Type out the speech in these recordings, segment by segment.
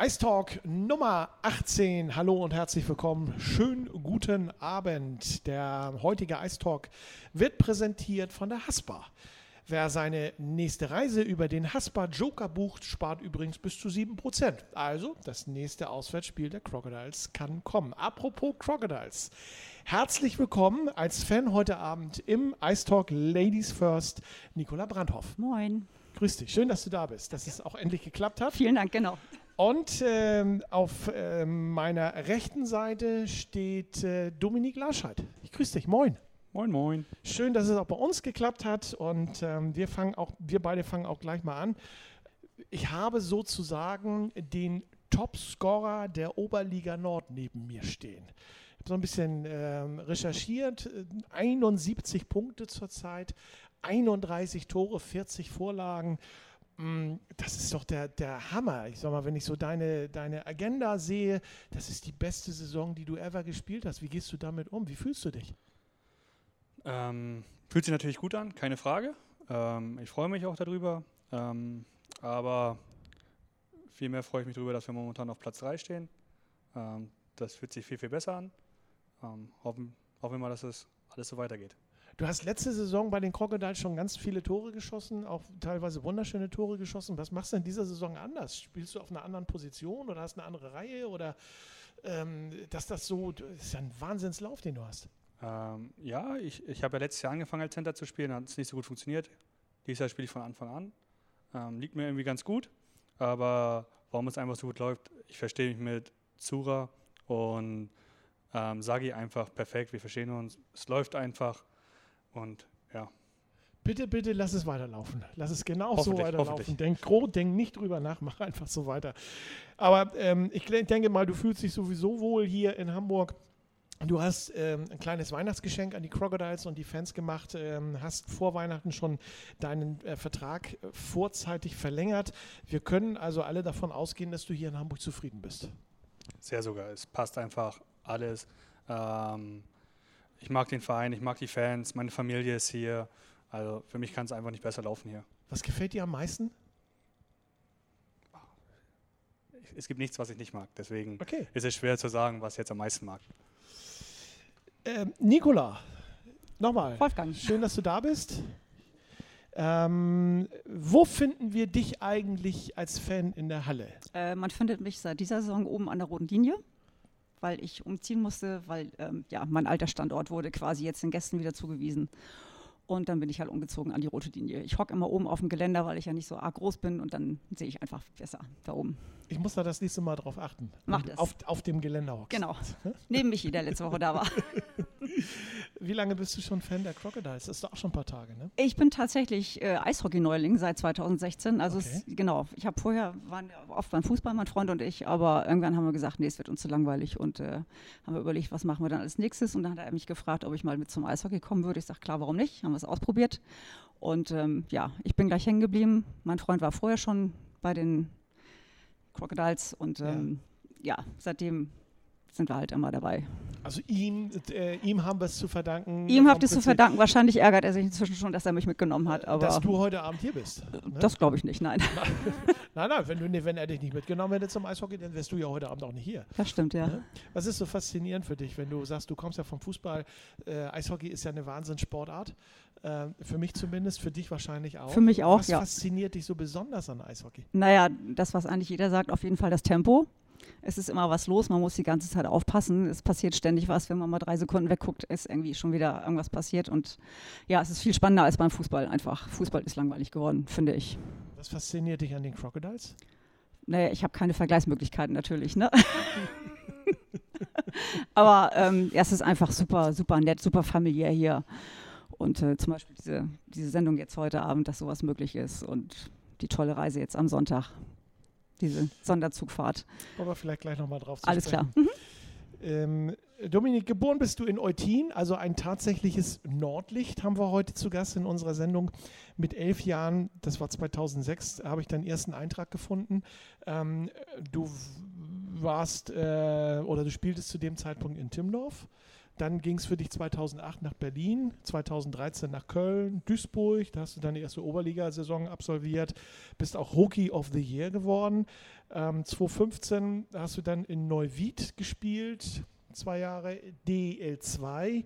Ice Talk Nummer 18. Hallo und herzlich willkommen. Schönen guten Abend. Der heutige Ice Talk wird präsentiert von der Haspa. Wer seine nächste Reise über den Haspa Joker bucht, spart übrigens bis zu 7%. Also, das nächste Auswärtsspiel der Crocodiles kann kommen. Apropos Crocodiles. Herzlich willkommen als Fan heute Abend im Ice Talk Ladies First, Nicola Brandhoff. Moin. Grüß dich, schön, dass du da bist, dass es auch endlich geklappt hat. Vielen Dank, genau. Und ähm, auf äh, meiner rechten Seite steht äh, Dominik Larscheid. Ich grüße dich, moin. Moin, moin. Schön, dass es auch bei uns geklappt hat und ähm, wir fangen auch, wir beide fangen auch gleich mal an. Ich habe sozusagen den Topscorer der Oberliga Nord neben mir stehen. Ich habe so ein bisschen ähm, recherchiert, 71 Punkte zurzeit, 31 Tore, 40 Vorlagen das ist doch der, der Hammer. Ich sag mal, wenn ich so deine, deine Agenda sehe, das ist die beste Saison, die du ever gespielt hast. Wie gehst du damit um? Wie fühlst du dich? Ähm, fühlt sich natürlich gut an, keine Frage. Ähm, ich freue mich auch darüber. Ähm, aber vielmehr freue ich mich darüber, dass wir momentan auf Platz 3 stehen. Ähm, das fühlt sich viel, viel besser an. Ähm, hoffen, hoffen wir mal, dass es alles so weitergeht. Du hast letzte Saison bei den Crocodiles schon ganz viele Tore geschossen, auch teilweise wunderschöne Tore geschossen. Was machst du in dieser Saison anders? Spielst du auf einer anderen Position oder hast eine andere Reihe oder ähm, dass das so, das ist ja ein Wahnsinnslauf, den du hast. Ähm, ja, ich, ich habe ja letztes Jahr angefangen als Center zu spielen, hat es nicht so gut funktioniert. Dieses Jahr spiele ich von Anfang an. Ähm, liegt mir irgendwie ganz gut, aber warum es einfach so gut läuft, ich verstehe mich mit Zura und ähm, Sagi einfach perfekt. Wir verstehen uns, es läuft einfach. Und ja. Bitte, bitte lass es weiterlaufen. Lass es genau so weiterlaufen. Denk groß, denk nicht drüber nach, mach einfach so weiter. Aber ähm, ich denke mal, du fühlst dich sowieso wohl hier in Hamburg. Du hast ähm, ein kleines Weihnachtsgeschenk an die Crocodiles und die Fans gemacht, ähm, hast vor Weihnachten schon deinen äh, Vertrag äh, vorzeitig verlängert. Wir können also alle davon ausgehen, dass du hier in Hamburg zufrieden bist. Sehr sogar. Es passt einfach alles. Ähm, ich mag den Verein, ich mag die Fans, meine Familie ist hier. Also für mich kann es einfach nicht besser laufen hier. Was gefällt dir am meisten? Es gibt nichts, was ich nicht mag. Deswegen okay. ist es schwer zu sagen, was ich jetzt am meisten mag. Ähm, Nicola, nochmal. Wolfgang. Schön, dass du da bist. Ähm, wo finden wir dich eigentlich als Fan in der Halle? Äh, man findet mich seit dieser Saison oben an der roten Linie weil ich umziehen musste, weil ähm, ja, mein alter Standort wurde quasi jetzt den Gästen wieder zugewiesen. Und dann bin ich halt umgezogen an die rote Linie. Ich hocke immer oben auf dem Geländer, weil ich ja nicht so arg groß bin und dann sehe ich einfach besser da oben. Ich muss da das nächste Mal drauf achten. Mach das. Auf, auf dem Geländer hockst. Genau. Neben Michi, der letzte Woche da war. Wie lange bist du schon Fan der Crocodiles? Das ist doch auch schon ein paar Tage, ne? Ich bin tatsächlich äh, Eishockey-Neuling seit 2016. Also okay. es, genau, ich habe vorher, waren oft beim Fußball, mein Freund und ich, aber irgendwann haben wir gesagt, nee, es wird uns zu langweilig und äh, haben wir überlegt, was machen wir dann als nächstes und dann hat er mich gefragt, ob ich mal mit zum Eishockey kommen würde. Ich sage, klar, warum nicht? Haben wir es ausprobiert und ähm, ja, ich bin gleich hängen geblieben. Mein Freund war vorher schon bei den Crocodiles und ähm, ja. ja, seitdem sind wir halt immer dabei. Also ihm, äh, ihm haben wir es zu verdanken. Ihm habt ihr es zu verdanken. Wahrscheinlich ärgert er sich inzwischen schon, dass er mich mitgenommen hat. Aber dass du heute Abend hier bist. Ne? Das glaube ich nicht, nein. nein, nein, wenn, du, wenn er dich nicht mitgenommen hätte zum Eishockey, dann wärst du ja heute Abend auch nicht hier. Das stimmt, ja. Ne? Was ist so faszinierend für dich, wenn du sagst, du kommst ja vom Fußball. Äh, Eishockey ist ja eine Wahnsinnssportart. Äh, für mich zumindest, für dich wahrscheinlich auch. Für mich auch, was ja. Was fasziniert dich so besonders an Eishockey? Naja, das, was eigentlich jeder sagt, auf jeden Fall das Tempo es ist immer was los, man muss die ganze Zeit aufpassen. Es passiert ständig was, wenn man mal drei Sekunden wegguckt, ist irgendwie schon wieder irgendwas passiert. Und ja, es ist viel spannender als beim Fußball einfach. Fußball ist langweilig geworden, finde ich. Was fasziniert dich an den Crocodiles? Naja, ich habe keine Vergleichsmöglichkeiten natürlich, ne? Aber ähm, ja, es ist einfach super, super nett, super familiär hier. Und äh, zum Beispiel diese, diese Sendung jetzt heute Abend, dass sowas möglich ist und die tolle Reise jetzt am Sonntag diese Sonderzugfahrt. Aber vielleicht gleich nochmal drauf zu Alles sprechen. klar. Mhm. Ähm, Dominik, geboren bist du in Eutin, also ein tatsächliches Nordlicht haben wir heute zu Gast in unserer Sendung. Mit elf Jahren, das war 2006, habe ich deinen ersten Eintrag gefunden. Ähm, du warst äh, oder du spieltest zu dem Zeitpunkt in Timmendorf. Dann ging es für dich 2008 nach Berlin, 2013 nach Köln, Duisburg. Da hast du deine erste Oberligasaison absolviert, bist auch Rookie of the Year geworden. Ähm, 2015 hast du dann in Neuwied gespielt, zwei Jahre DEL 2,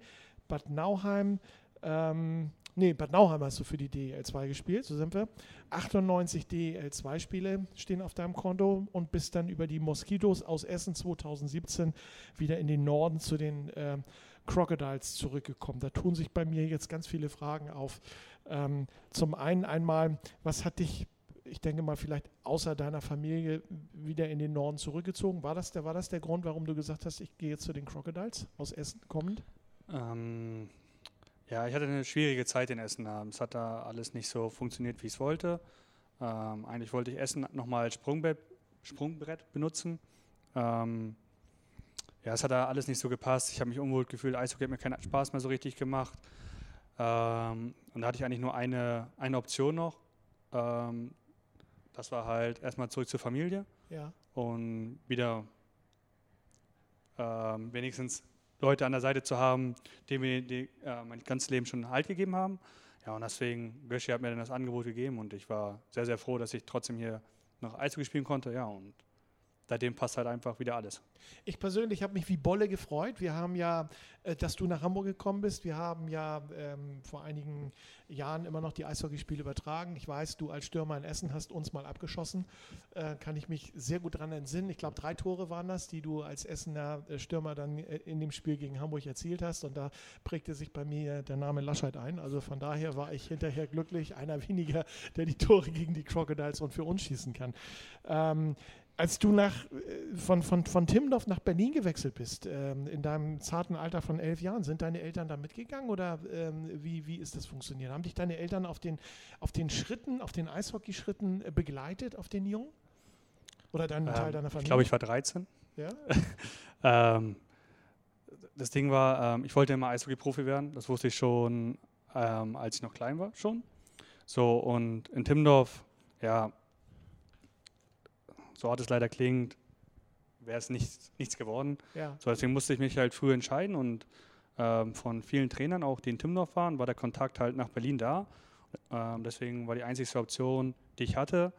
Bad Nauheim. Ähm, nee, Bad Nauheim hast du für die DEL 2 gespielt, so sind wir. 98 DEL 2 Spiele stehen auf deinem Konto und bist dann über die Moskitos aus Essen 2017 wieder in den Norden zu den äh, Crocodiles zurückgekommen. Da tun sich bei mir jetzt ganz viele Fragen auf. Ähm, zum einen einmal, was hat dich ich denke mal, vielleicht außer deiner Familie wieder in den Norden zurückgezogen. War das der, war das der Grund, warum du gesagt hast, ich gehe jetzt zu den Crocodiles aus Essen kommend? Ähm, ja, ich hatte eine schwierige Zeit in Essen. Es hat da alles nicht so funktioniert, wie ich es wollte. Ähm, eigentlich wollte ich Essen nochmal als Sprungbrett, Sprungbrett benutzen. Ähm, ja, es hat da alles nicht so gepasst. Ich habe mich unwohl gefühlt. Eishockey hat mir keinen Spaß mehr so richtig gemacht. Ähm, und da hatte ich eigentlich nur eine, eine Option noch. Ähm, das war halt erstmal zurück zur Familie ja. und wieder ähm, wenigstens Leute an der Seite zu haben, die mir die, äh, mein ganzes Leben schon Halt gegeben haben. Ja, und deswegen, Göschi hat mir dann das Angebot gegeben und ich war sehr, sehr froh, dass ich trotzdem hier noch Eishockey spielen konnte. Ja, und seitdem passt halt einfach wieder alles. Ich persönlich habe mich wie Bolle gefreut. Wir haben ja, äh, dass du nach Hamburg gekommen bist. Wir haben ja ähm, vor einigen Jahren immer noch die Eishockeyspiele übertragen. Ich weiß, du als Stürmer in Essen hast uns mal abgeschossen. Äh, kann ich mich sehr gut daran entsinnen. Ich glaube, drei Tore waren das, die du als Essener äh, Stürmer dann äh, in dem Spiel gegen Hamburg erzielt hast. Und da prägte sich bei mir der Name Laschet ein. Also von daher war ich hinterher glücklich. Einer weniger, der die Tore gegen die Crocodiles und für uns schießen kann. Ähm, als du nach, äh, von, von, von Timmendorf nach Berlin gewechselt bist, ähm, in deinem zarten Alter von elf Jahren, sind deine Eltern da mitgegangen oder ähm, wie, wie ist das funktioniert? Haben dich deine Eltern auf den, auf den Schritten, auf den Eishockeyschritten äh, begleitet, auf den Jungen? Oder deinen ähm, Teil deiner Familie? Ich glaube, ich war 13. Ja? ähm, das Ding war, ähm, ich wollte immer Eishockey-Profi werden. Das wusste ich schon, ähm, als ich noch klein war, schon. So, und in Timmendorf, ja, so hart es leider klingt, wäre es nicht, nichts geworden. Ja. So, deswegen musste ich mich halt früh entscheiden und ähm, von vielen Trainern, auch die in Timdorf waren, war der Kontakt halt nach Berlin da. Ähm, deswegen war die einzige Option, die ich hatte,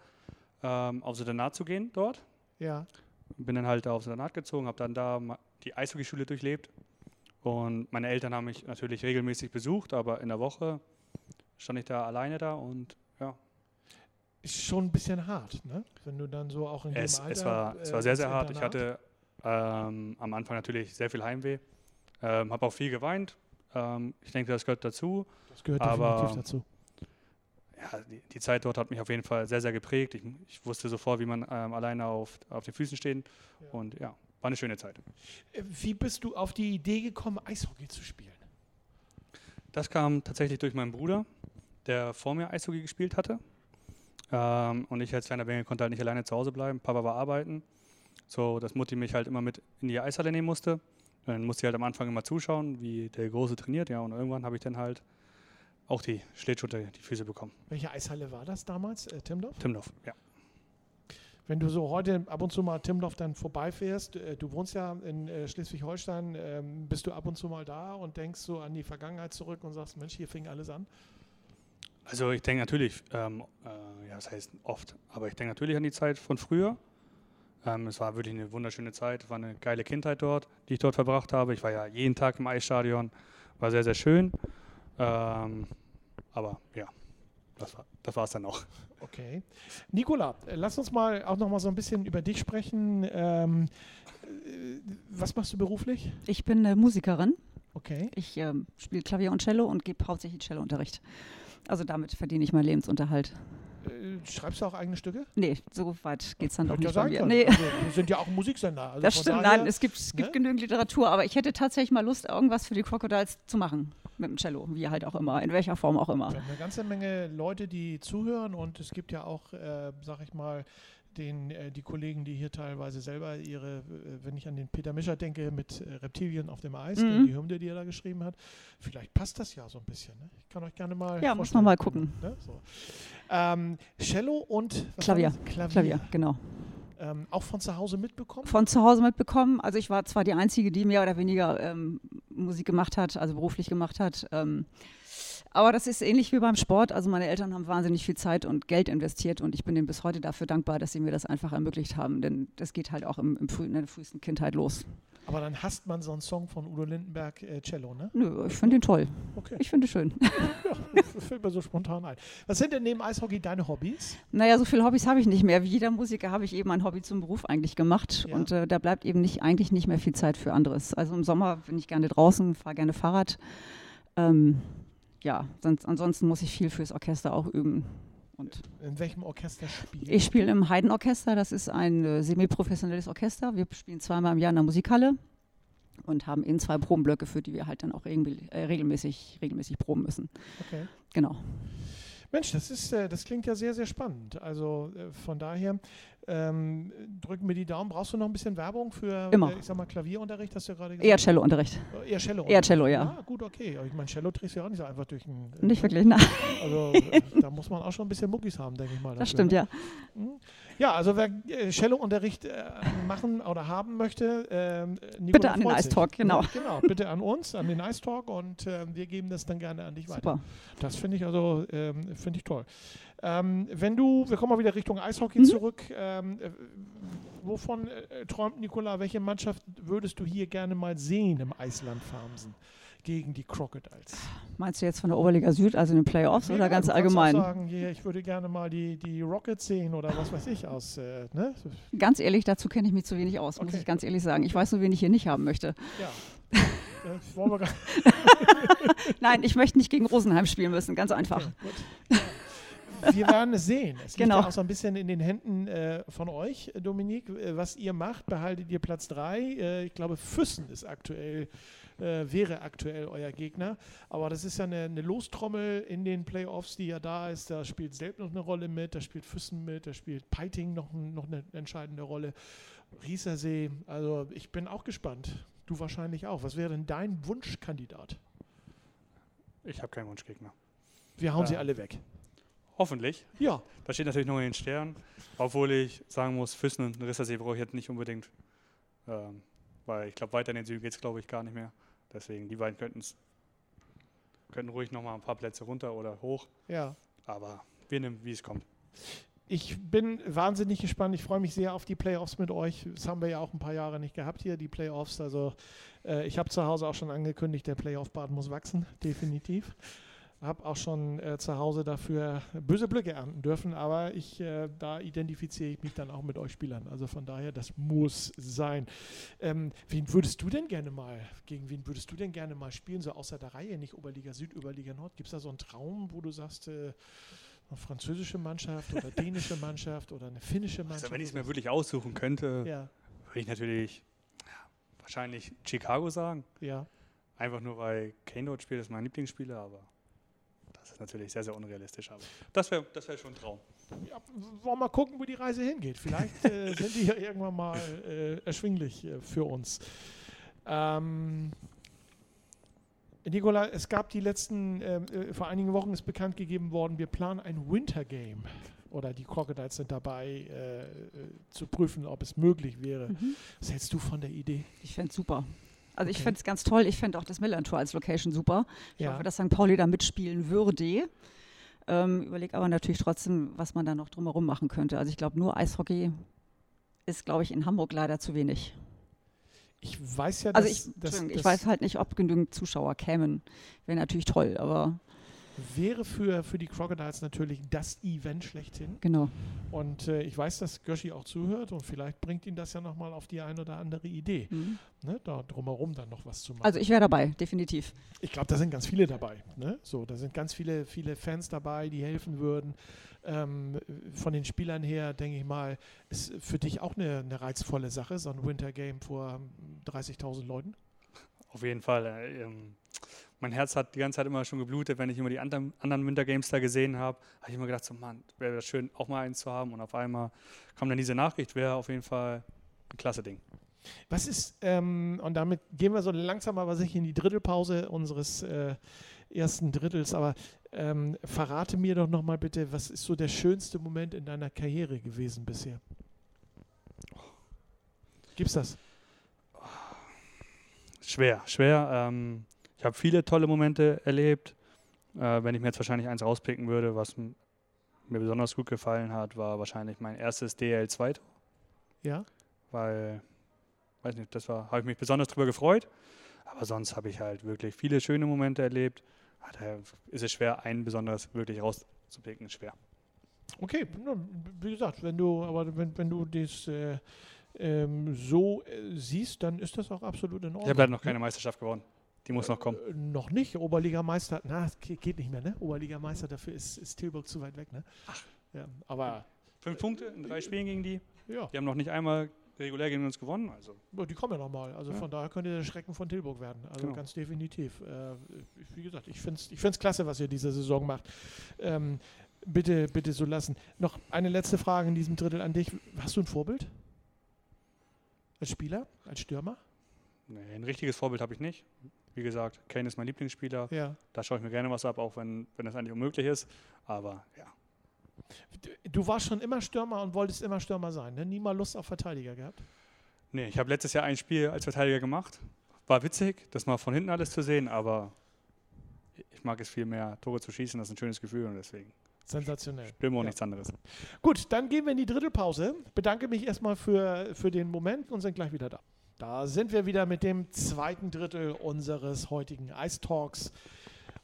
ähm, aufs Internat zu gehen dort. Ja. Bin dann halt aufs Internat gezogen, habe dann da die Eishockeyschule durchlebt. Und meine Eltern haben mich natürlich regelmäßig besucht, aber in der Woche stand ich da alleine da und ist schon ein bisschen hart, ne? Wenn du dann so auch in es, dem Alter. Es war, es war sehr, sehr hart. Ich hatte ähm, am Anfang natürlich sehr viel Heimweh. Ähm, habe auch viel geweint. Ähm, ich denke, das gehört dazu. Das gehört aber, definitiv dazu. Ja, die, die, Zeit dort hat mich auf jeden Fall sehr, sehr geprägt. Ich, ich wusste sofort, wie man ähm, alleine auf, auf den Füßen steht. Ja. Und ja, war eine schöne Zeit. Äh, wie bist du auf die Idee gekommen, Eishockey zu spielen? Das kam tatsächlich durch meinen Bruder, der vor mir Eishockey gespielt hatte. Ähm, und ich als kleiner Bengel konnte halt nicht alleine zu Hause bleiben. Papa war arbeiten. So, dass Mutti mich halt immer mit in die Eishalle nehmen musste. Dann musste ich halt am Anfang immer zuschauen, wie der Große trainiert. Ja, und irgendwann habe ich dann halt auch die Schlittschuhe unter die Füße bekommen. Welche Eishalle war das damals? Äh, Timdorf? Timdorf, ja. Wenn du so heute ab und zu mal Timdorf dann vorbeifährst, äh, du wohnst ja in äh, Schleswig-Holstein, ähm, bist du ab und zu mal da und denkst so an die Vergangenheit zurück und sagst, Mensch, hier fing alles an? Also ich denke natürlich, ähm, äh, ja, das heißt oft, aber ich denke natürlich an die Zeit von früher. Ähm, es war wirklich eine wunderschöne Zeit, es war eine geile Kindheit dort, die ich dort verbracht habe. Ich war ja jeden Tag im Eisstadion, war sehr, sehr schön. Ähm, aber ja, das war das war's dann auch. Okay. Nicola, äh, lass uns mal auch noch mal so ein bisschen über dich sprechen. Ähm, äh, was machst du beruflich? Ich bin äh, Musikerin. Okay. Ich ähm, spiele Klavier und Cello und gebe hauptsächlich Cellounterricht. Also damit verdiene ich meinen Lebensunterhalt. Äh, schreibst du auch eigene Stücke? Nee, so weit geht es dann doch nicht ja bei mir. Nee. Also, wir sind ja auch Musiksender. Also das stimmt, daher, nein, es gibt, es gibt ne? genügend Literatur, aber ich hätte tatsächlich mal Lust, irgendwas für die Crocodiles zu machen. Mit dem Cello, wie halt auch immer, in welcher Form auch immer. Wir haben eine ganze Menge Leute, die zuhören und es gibt ja auch, äh, sag ich mal, den, äh, die Kollegen, die hier teilweise selber ihre, äh, wenn ich an den Peter Mischer denke, mit äh, Reptilien auf dem Eis, mhm. die Hymne, die er da geschrieben hat, vielleicht passt das ja so ein bisschen. Ne? Ich kann euch gerne mal. Ja, muss man mal gucken. Ne? So. Ähm, Cello und Klavier. Klavier. Klavier, genau. Ähm, auch von zu Hause mitbekommen? Von zu Hause mitbekommen. Also ich war zwar die Einzige, die mehr oder weniger ähm, Musik gemacht hat, also beruflich gemacht hat. Aber das ist ähnlich wie beim Sport. Also meine Eltern haben wahnsinnig viel Zeit und Geld investiert und ich bin ihnen bis heute dafür dankbar, dass sie mir das einfach ermöglicht haben. Denn das geht halt auch im, im frühen, in der frühesten Kindheit los. Aber dann hasst man so einen Song von Udo Lindenberg, äh, Cello, ne? Nö, ich finde den toll. Okay. Ich finde schön. ja, fällt mir so spontan ein. Was sind denn neben Eishockey deine Hobbys? Naja, so viele Hobbys habe ich nicht mehr. Wie jeder Musiker habe ich eben ein Hobby zum Beruf eigentlich gemacht. Ja. Und äh, da bleibt eben nicht, eigentlich nicht mehr viel Zeit für anderes. Also im Sommer bin ich gerne draußen, fahre gerne Fahrrad. Ähm, ja, sonst, ansonsten muss ich viel fürs Orchester auch üben. Und in welchem Orchester spielst Ich spiele im Heidenorchester, das ist ein äh, semi-professionelles Orchester. Wir spielen zweimal im Jahr in der Musikhalle und haben eben zwei Probenblöcke, für die wir halt dann auch äh, regelmäßig, regelmäßig proben müssen. Okay. Genau. Mensch, das, ist, äh, das klingt ja sehr, sehr spannend. Also äh, von daher ähm, drücken wir die Daumen. Brauchst du noch ein bisschen Werbung für, Immer. Äh, ich sag mal, Klavierunterricht, hast du ja gerade gesagt? Eher Cellounterricht. Äh, eher Cello. Eher Cello, ja. Ah, gut, okay. Ich meine, Cello trägst du ja auch nicht so einfach durch den. Äh, nicht wirklich, nein. Also da muss man auch schon ein bisschen Muckis haben, denke ich mal. Dafür, das stimmt, ne? ja. Hm? Ja, also wer äh, Cello-Unterricht äh, machen oder haben möchte, äh, bitte an den Ice Talk, genau. Ja, genau, bitte an uns, an den Ice Talk und äh, wir geben das dann gerne an dich weiter. Super. Das finde ich also ähm, finde ich toll. Ähm, wenn du, wir kommen mal wieder Richtung Eishockey mhm. zurück. Ähm, äh, wovon äh, träumt Nikola? Welche Mannschaft würdest du hier gerne mal sehen im Eisland Farmsen? gegen die Crocodiles. Meinst du jetzt von der Oberliga Süd, also in den Playoffs ja, oder ganz allgemein? Sagen, yeah, ich würde gerne mal die, die Rockets sehen oder was weiß ich aus. Äh, ne? Ganz ehrlich, dazu kenne ich mich zu wenig aus, okay. muss ich ganz ehrlich sagen. Ich weiß nur, wen ich hier nicht haben möchte. Ja. Gar Nein, ich möchte nicht gegen Rosenheim spielen müssen, ganz einfach. Okay, wir werden es sehen. Es genau. liegt ja auch so ein bisschen in den Händen äh, von euch, Dominik. Äh, was ihr macht, behaltet ihr Platz 3. Äh, ich glaube, Füssen ist aktuell äh, wäre aktuell euer Gegner. Aber das ist ja eine, eine, Lostrommel in den Playoffs, die ja da ist. Da spielt Selb noch eine Rolle mit, da spielt Füssen mit, da spielt Peiting noch, noch eine entscheidende Rolle. Riesersee, also ich bin auch gespannt. Du wahrscheinlich auch. Was wäre denn dein Wunschkandidat? Ich habe keinen Wunschgegner. Wir hauen äh, sie alle weg. Hoffentlich. Ja. Das steht natürlich noch in den Sternen. Obwohl ich sagen muss, Füssen und Rissersee brauche ich jetzt nicht unbedingt. Ähm, weil ich glaube, weiter in den Süden geht es, glaube ich, gar nicht mehr. Deswegen, die beiden könnten könnten ruhig nochmal ein paar Plätze runter oder hoch. Ja. Aber wir nehmen, wie es kommt. Ich bin wahnsinnig gespannt. Ich freue mich sehr auf die Playoffs mit euch. Das haben wir ja auch ein paar Jahre nicht gehabt hier, die Playoffs. Also äh, ich habe zu Hause auch schon angekündigt, der Playoff-Bad muss wachsen, definitiv habe auch schon äh, zu Hause dafür böse Blöcke ernten dürfen, aber ich, äh, da identifiziere ich mich dann auch mit euch Spielern. Also von daher, das muss sein. Ähm, wen würdest du denn gerne mal, gegen wen würdest du denn gerne mal spielen, so außer der Reihe, nicht Oberliga Süd, Oberliga Nord? Gibt es da so einen Traum, wo du sagst, äh, eine französische Mannschaft oder dänische Mannschaft oder eine finnische Mannschaft? Also wenn ich es mir wirklich aussuchen könnte, ja. würde ich natürlich wahrscheinlich Chicago sagen. Ja. Einfach nur, weil Kane dort spielt, ist mein Lieblingsspieler, aber das ist natürlich sehr, sehr unrealistisch, aber das wäre das wär schon ein Traum. Ja, wollen wir mal gucken, wo die Reise hingeht. Vielleicht äh, sind die ja irgendwann mal äh, erschwinglich äh, für uns. Ähm, Nikola, es gab die letzten, ähm, äh, vor einigen Wochen ist bekannt gegeben worden, wir planen ein Winter Game. Oder die Crocodiles sind dabei, äh, äh, zu prüfen, ob es möglich wäre. Mhm. Was hältst du von der Idee? Ich fände es super. Also okay. ich fände es ganz toll. Ich fände auch das Millantor als Location super. Ich ja. hoffe, dass St. Pauli da mitspielen würde. Ähm, Überlege aber natürlich trotzdem, was man da noch drumherum machen könnte. Also ich glaube, nur Eishockey ist, glaube ich, in Hamburg leider zu wenig. Ich weiß ja, also dass, ich, dass, ich weiß halt nicht, ob genügend Zuschauer kämen. Wäre natürlich toll, aber wäre für, für die Crocodiles natürlich das Event schlechthin. Genau. Und äh, ich weiß, dass Göschi auch zuhört und vielleicht bringt ihn das ja nochmal auf die eine oder andere Idee, mhm. ne, da drumherum dann noch was zu machen. Also ich wäre dabei, definitiv. Ich glaube, da sind ganz viele dabei. Ne? So, da sind ganz viele, viele Fans dabei, die helfen würden. Ähm, von den Spielern her, denke ich mal, ist für dich auch eine, eine reizvolle Sache, so ein Winter Game vor 30.000 Leuten. Auf jeden Fall. Äh, ähm mein Herz hat die ganze Zeit immer schon geblutet, wenn ich immer die anderen, anderen Winter Games da gesehen habe. Habe ich immer gedacht, so Mann, wäre das schön, auch mal eins zu haben. Und auf einmal kam dann diese Nachricht, wäre auf jeden Fall ein klasse Ding. Was ist, ähm, und damit gehen wir so langsam aber sicher in die Drittelpause unseres äh, ersten Drittels, aber ähm, verrate mir doch nochmal bitte, was ist so der schönste Moment in deiner Karriere gewesen bisher? Gibt's das? Schwer, schwer. Ähm, ich habe viele tolle Momente erlebt. Äh, wenn ich mir jetzt wahrscheinlich eins rauspicken würde, was mir besonders gut gefallen hat, war wahrscheinlich mein erstes DL2. Ja. Weil, weiß nicht, das war, habe ich mich besonders drüber gefreut. Aber sonst habe ich halt wirklich viele schöne Momente erlebt. Ah, da ist es schwer, einen besonders wirklich rauszupicken. Schwer. Okay, wie gesagt, wenn du, aber wenn, wenn du das äh, ähm, so äh, siehst, dann ist das auch absolut in Ordnung. Ich habe leider noch keine Meisterschaft gewonnen. Die muss noch kommen. Äh, noch nicht. Oberligameister, na, geht nicht mehr, ne? Oberligameister, dafür ist, ist Tilburg zu weit weg, ne? Ach. Ja, aber. Fünf Punkte in drei Spielen gegen die. Ja. Die haben noch nicht einmal regulär gegen uns gewonnen. Also. Die kommen ja nochmal. Also Ja. von daher könnte der Schrecken von Tilburg werden. Also Genau. ganz definitiv. Äh, wie gesagt, ich finde es ich find's klasse, was ihr diese Saison macht. Ähm, bitte, bitte so lassen. Noch eine letzte Frage in diesem Drittel an dich. Hast du ein Vorbild? Als Spieler? Als Stürmer? Nee, ein richtiges Vorbild habe ich nicht. Wie gesagt, Kane ist mein Lieblingsspieler. Ja. Da schaue ich mir gerne was ab, auch wenn, wenn das eigentlich unmöglich ist. Aber ja. Du warst schon immer Stürmer und wolltest immer Stürmer sein, ne? Nie mal Lust auf Verteidiger gehabt? Nee, ich habe letztes Jahr ein Spiel als Verteidiger gemacht. War witzig, das mal von hinten alles zu sehen, aber ich mag es viel mehr, Tore zu schießen. Das ist ein schönes Gefühl und deswegen Sensationell. Stimme und Ja. nichts anderes. Gut, dann gehen wir in die Drittelpause. Bedanke mich erstmal für, für den Moment und sind gleich wieder da. Da sind wir wieder mit dem zweiten Drittel unseres heutigen Ice Talks.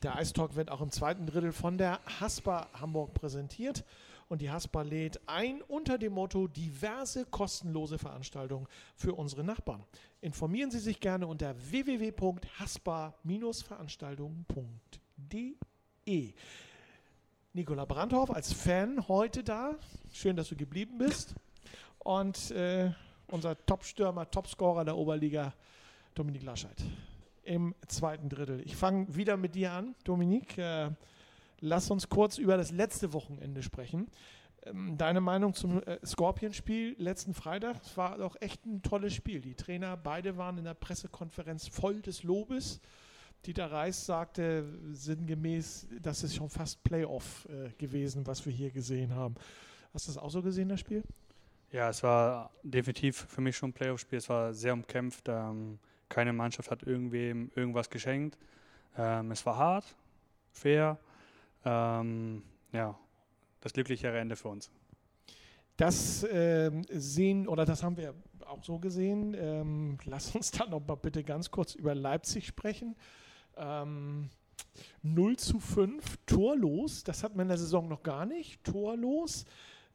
Der Ice Talk wird auch im zweiten Drittel von der Haspa Hamburg präsentiert. Und die Haspa lädt ein unter dem Motto diverse kostenlose Veranstaltungen für unsere Nachbarn. Informieren Sie sich gerne unter www.haspa-veranstaltungen.de. Nicola Brandhoff als Fan heute da. Schön, dass du geblieben bist. Und äh, unser Top-Stürmer, Topscorer der Oberliga, Dominik Laschet. Im zweiten Drittel. Ich fange wieder mit dir an, Dominik. Äh, lass uns kurz über das letzte Wochenende sprechen. Ähm, deine Meinung zum äh, Scorpion-Spiel letzten Freitag? Es war doch echt ein tolles Spiel. Die Trainer, beide waren in der Pressekonferenz voll des Lobes. Dieter Reis sagte sinngemäß, das ist schon fast Playoff äh, gewesen, was wir hier gesehen haben. Hast du das auch so gesehen, das Spiel? Ja, es war definitiv für mich schon ein Playoff-Spiel. Es war sehr umkämpft. Ähm, keine Mannschaft hat irgendwem irgendwas geschenkt. Ähm, es war hart, fair. Ähm, ja, das glücklichere Ende für uns. Das ähm, sehen, oder das haben wir auch so gesehen. Ähm, lass uns dann noch mal bitte ganz kurz über Leipzig sprechen. Ähm, 0 zu 5, torlos. Das hat man in der Saison noch gar nicht. Torlos.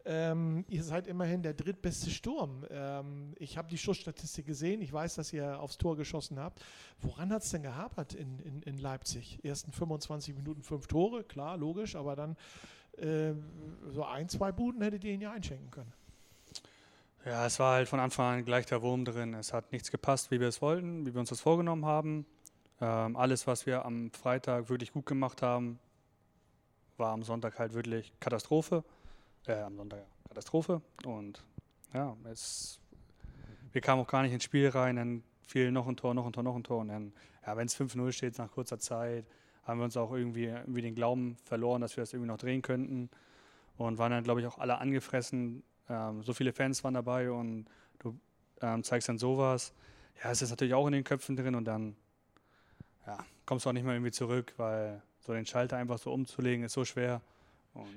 Ähm, ihr seid immerhin der drittbeste Sturm. Ähm, ich habe die Schussstatistik gesehen. Ich weiß, dass ihr aufs Tor geschossen habt. Woran hat es denn gehapert in, in, in Leipzig? Ersten 25 Minuten fünf Tore, klar, logisch, aber dann äh, so ein, zwei Buden hättet ihr ihn ja einschenken können. Ja, es war halt von Anfang an gleich der Wurm drin. Es hat nichts gepasst, wie wir es wollten, wie wir uns das vorgenommen haben. Ähm, alles, was wir am Freitag wirklich gut gemacht haben, war am Sonntag halt wirklich Katastrophe. Äh, am Sonntag Katastrophe. Und ja, es, wir kamen auch gar nicht ins Spiel rein. Dann fiel noch ein Tor, noch ein Tor, noch ein Tor. Und dann, ja, wenn es 5-0 steht nach kurzer Zeit, haben wir uns auch irgendwie, irgendwie den Glauben verloren, dass wir das irgendwie noch drehen könnten. Und waren dann, glaube ich, auch alle angefressen. Ähm, so viele Fans waren dabei und du ähm, zeigst dann sowas. Ja, es ist natürlich auch in den Köpfen drin und dann ja, kommst du auch nicht mehr irgendwie zurück, weil so den Schalter einfach so umzulegen ist so schwer.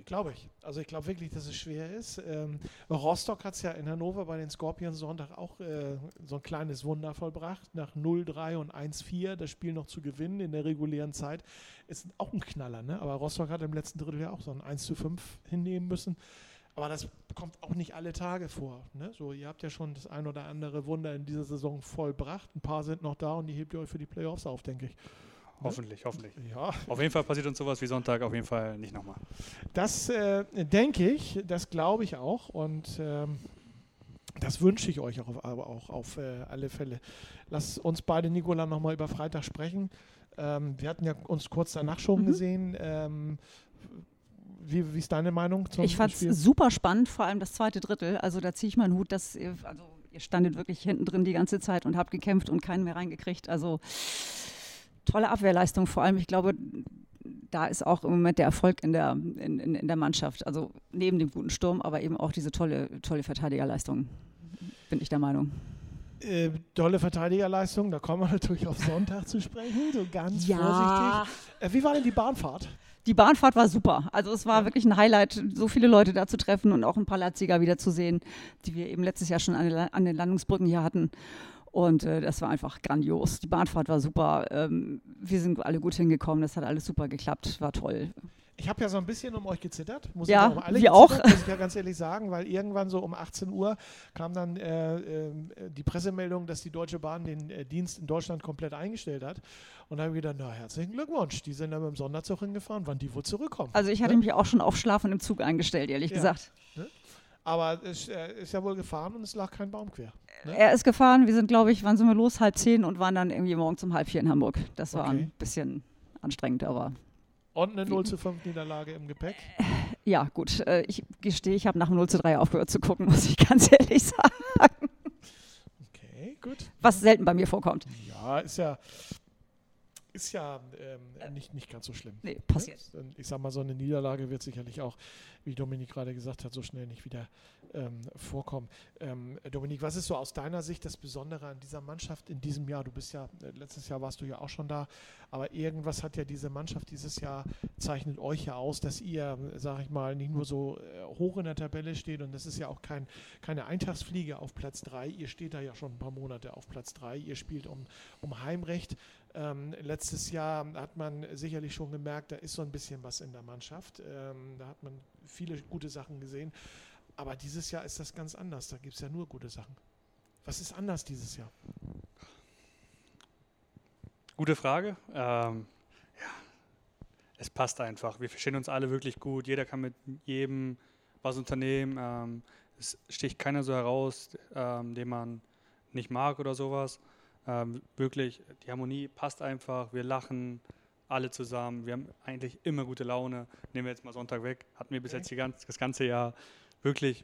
Glaube ich. Also ich glaube wirklich, dass es schwer ist. Ähm, Rostock hat es ja in Hannover bei den Scorpions Sonntag auch äh, so ein kleines Wunder vollbracht. Nach 0-3 und 1-4 das Spiel noch zu gewinnen in der regulären Zeit. Ist auch ein Knaller, ne? Aber Rostock hat im letzten Drittel ja auch so ein 1-5 hinnehmen müssen. Aber das kommt auch nicht alle Tage vor. Ne? So, ihr habt ja schon das ein oder andere Wunder in dieser Saison vollbracht. Ein paar sind noch da und die hebt ihr euch für die Playoffs auf, denke ich. Hoffentlich, hoffentlich. Ja, Auf jeden Fall passiert uns sowas wie Sonntag auf jeden Fall nicht nochmal. Das äh, denke ich, das glaube ich auch und ähm, das wünsche ich euch auch, aber auch auf äh, alle Fälle. Lass uns beide, Nicola, nochmal über Freitag sprechen. Ähm, wir hatten ja uns kurz danach schon Mhm. gesehen. Ähm, wie, wie ist deine Meinung zum Ich fand es super spannend, vor allem das zweite Drittel. Also da ziehe ich meinen Hut, dass ihr, also ihr standet wirklich hinten drin die ganze Zeit und habt gekämpft und keinen mehr reingekriegt. Also tolle Abwehrleistung vor allem. Ich glaube, da ist auch im Moment der Erfolg in der, in, in, in der Mannschaft. Also neben dem guten Sturm, aber eben auch diese tolle, tolle Verteidigerleistung, bin ich der Meinung. Äh, tolle Verteidigerleistung, da kommen wir natürlich auf Sonntag zu sprechen, so ganz Ja. vorsichtig. Äh, wie war denn die Bahnfahrt? Die Bahnfahrt war super. Also es war wirklich ein Highlight, so viele Leute da zu treffen und auch ein paar Leipziger wieder zu sehen, die wir eben letztes Jahr schon an den Landungsbrücken hier hatten. Und äh, das war einfach grandios. Die Bahnfahrt war super. Ähm, wir sind alle gut hingekommen. Das hat alles super geklappt. War toll. Ich habe ja so ein bisschen um euch gezittert. Muss Ja, ich um alle wir auch. Muss ich ja ganz ehrlich sagen, weil irgendwann so um 18 Uhr kam dann äh, äh, die Pressemeldung, dass die Deutsche Bahn den äh, Dienst in Deutschland komplett eingestellt hat. Und da habe ich gedacht, na herzlichen Glückwunsch. Die sind dann mit dem Sonderzug hingefahren, wann die wohl zurückkommen. Also ich hatte Ne? mich auch schon auf Schlafen im Zug eingestellt, ehrlich Ja. gesagt. Aber es äh, ist ja wohl gefahren und es lag kein Baum quer. Ne? Er ist gefahren. Wir sind, glaube ich, wann sind wir los? Halb zehn und waren dann irgendwie morgens um halb vier in Hamburg. Das war Okay. ein bisschen anstrengend, aber Und eine 0 zu 5 Niederlage im Gepäck. ja, gut. Äh, ich gestehe, ich habe nach dem 0 zu 3 aufgehört zu gucken, muss ich ganz ehrlich sagen. Okay, gut. Was selten bei mir vorkommt. Ja, ist ja, ist ja ähm, nicht, nicht ganz so schlimm. Nee, passiert. Ne? Und Ich sag mal, so eine Niederlage wird sicherlich auch, wie Dominik gerade gesagt hat, so schnell nicht wieder ähm, vorkommen. Ähm, Dominik, was ist so aus deiner Sicht das Besondere an dieser Mannschaft in diesem Jahr? Du bist ja, äh, letztes Jahr warst du ja auch schon da, aber irgendwas hat ja diese Mannschaft dieses Jahr, zeichnet euch ja aus, dass ihr, sag ich mal, nicht nur so äh, hoch in der Tabelle steht und das ist ja auch kein, keine Eintagsfliege auf Platz 3. Ihr steht da ja schon ein paar Monate auf Platz 3. Ihr spielt um, um Heimrecht. Ähm, letztes Jahr hat man sicherlich schon gemerkt, da ist so ein bisschen was in der Mannschaft. Ähm, da hat man viele gute Sachen gesehen. Aber dieses Jahr ist das ganz anders. Da gibt es ja nur gute Sachen. Was ist anders dieses Jahr? Gute Frage. Ähm, ja, es passt einfach. Wir verstehen uns alle wirklich gut. Jeder kann mit jedem was unternehmen. Ähm, es sticht keiner so heraus, ähm, den man nicht mag oder sowas. Ähm, wirklich, die Harmonie passt einfach. Wir lachen alle zusammen. Wir haben eigentlich immer gute Laune. Nehmen wir jetzt mal Sonntag weg. Hatten wir bis Okay. jetzt ganz, das ganze Jahr wirklich,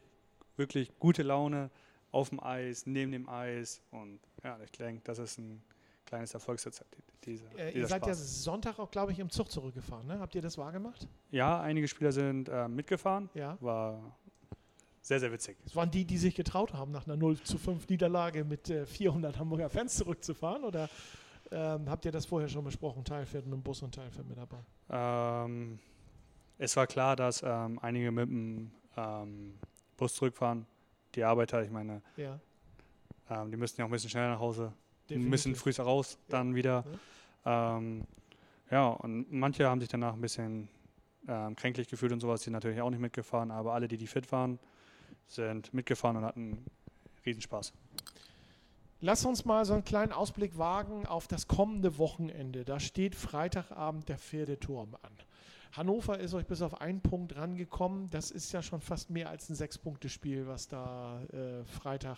wirklich gute Laune auf dem Eis, neben dem Eis. Und ja, ich denke, das ist ein kleines Erfolgsrezept. Diese, Äh, ihr dieser seid ja Spaß. Sonntag auch, glaube ich, im Zug zurückgefahren. Ne? Habt ihr das wahrgemacht? Ja, einige Spieler sind äh, mitgefahren. Ja. War sehr, sehr witzig. Es waren die, die sich getraut haben, nach einer 0 zu 5 Niederlage mit äh, 400 Hamburger Fans zurückzufahren? Oder ähm, habt ihr das vorher schon besprochen? Teil fährt mit dem Bus und Teil fährt mit der Bahn? Ähm, es war klar, dass ähm, einige mit dem ähm, Bus zurückfahren. Die Arbeiter, ich meine, Ja, ähm, die müssen ja auch ein bisschen schneller nach Hause, ein definitiv. bisschen früher raus, Ja. dann wieder. Ähm, ja, und manche haben sich danach ein bisschen ähm, kränklich gefühlt und sowas, die natürlich auch nicht mitgefahren, aber alle, die, die fit waren, sind mitgefahren und hatten Riesenspaß. Lass uns mal so einen kleinen Ausblick wagen auf das kommende Wochenende. Da steht Freitagabend der Pferdeturm an. Hannover ist euch bis auf einen Punkt rangekommen. Das ist ja schon fast mehr als ein Sechs-Punkte-Spiel, was da äh, Freitag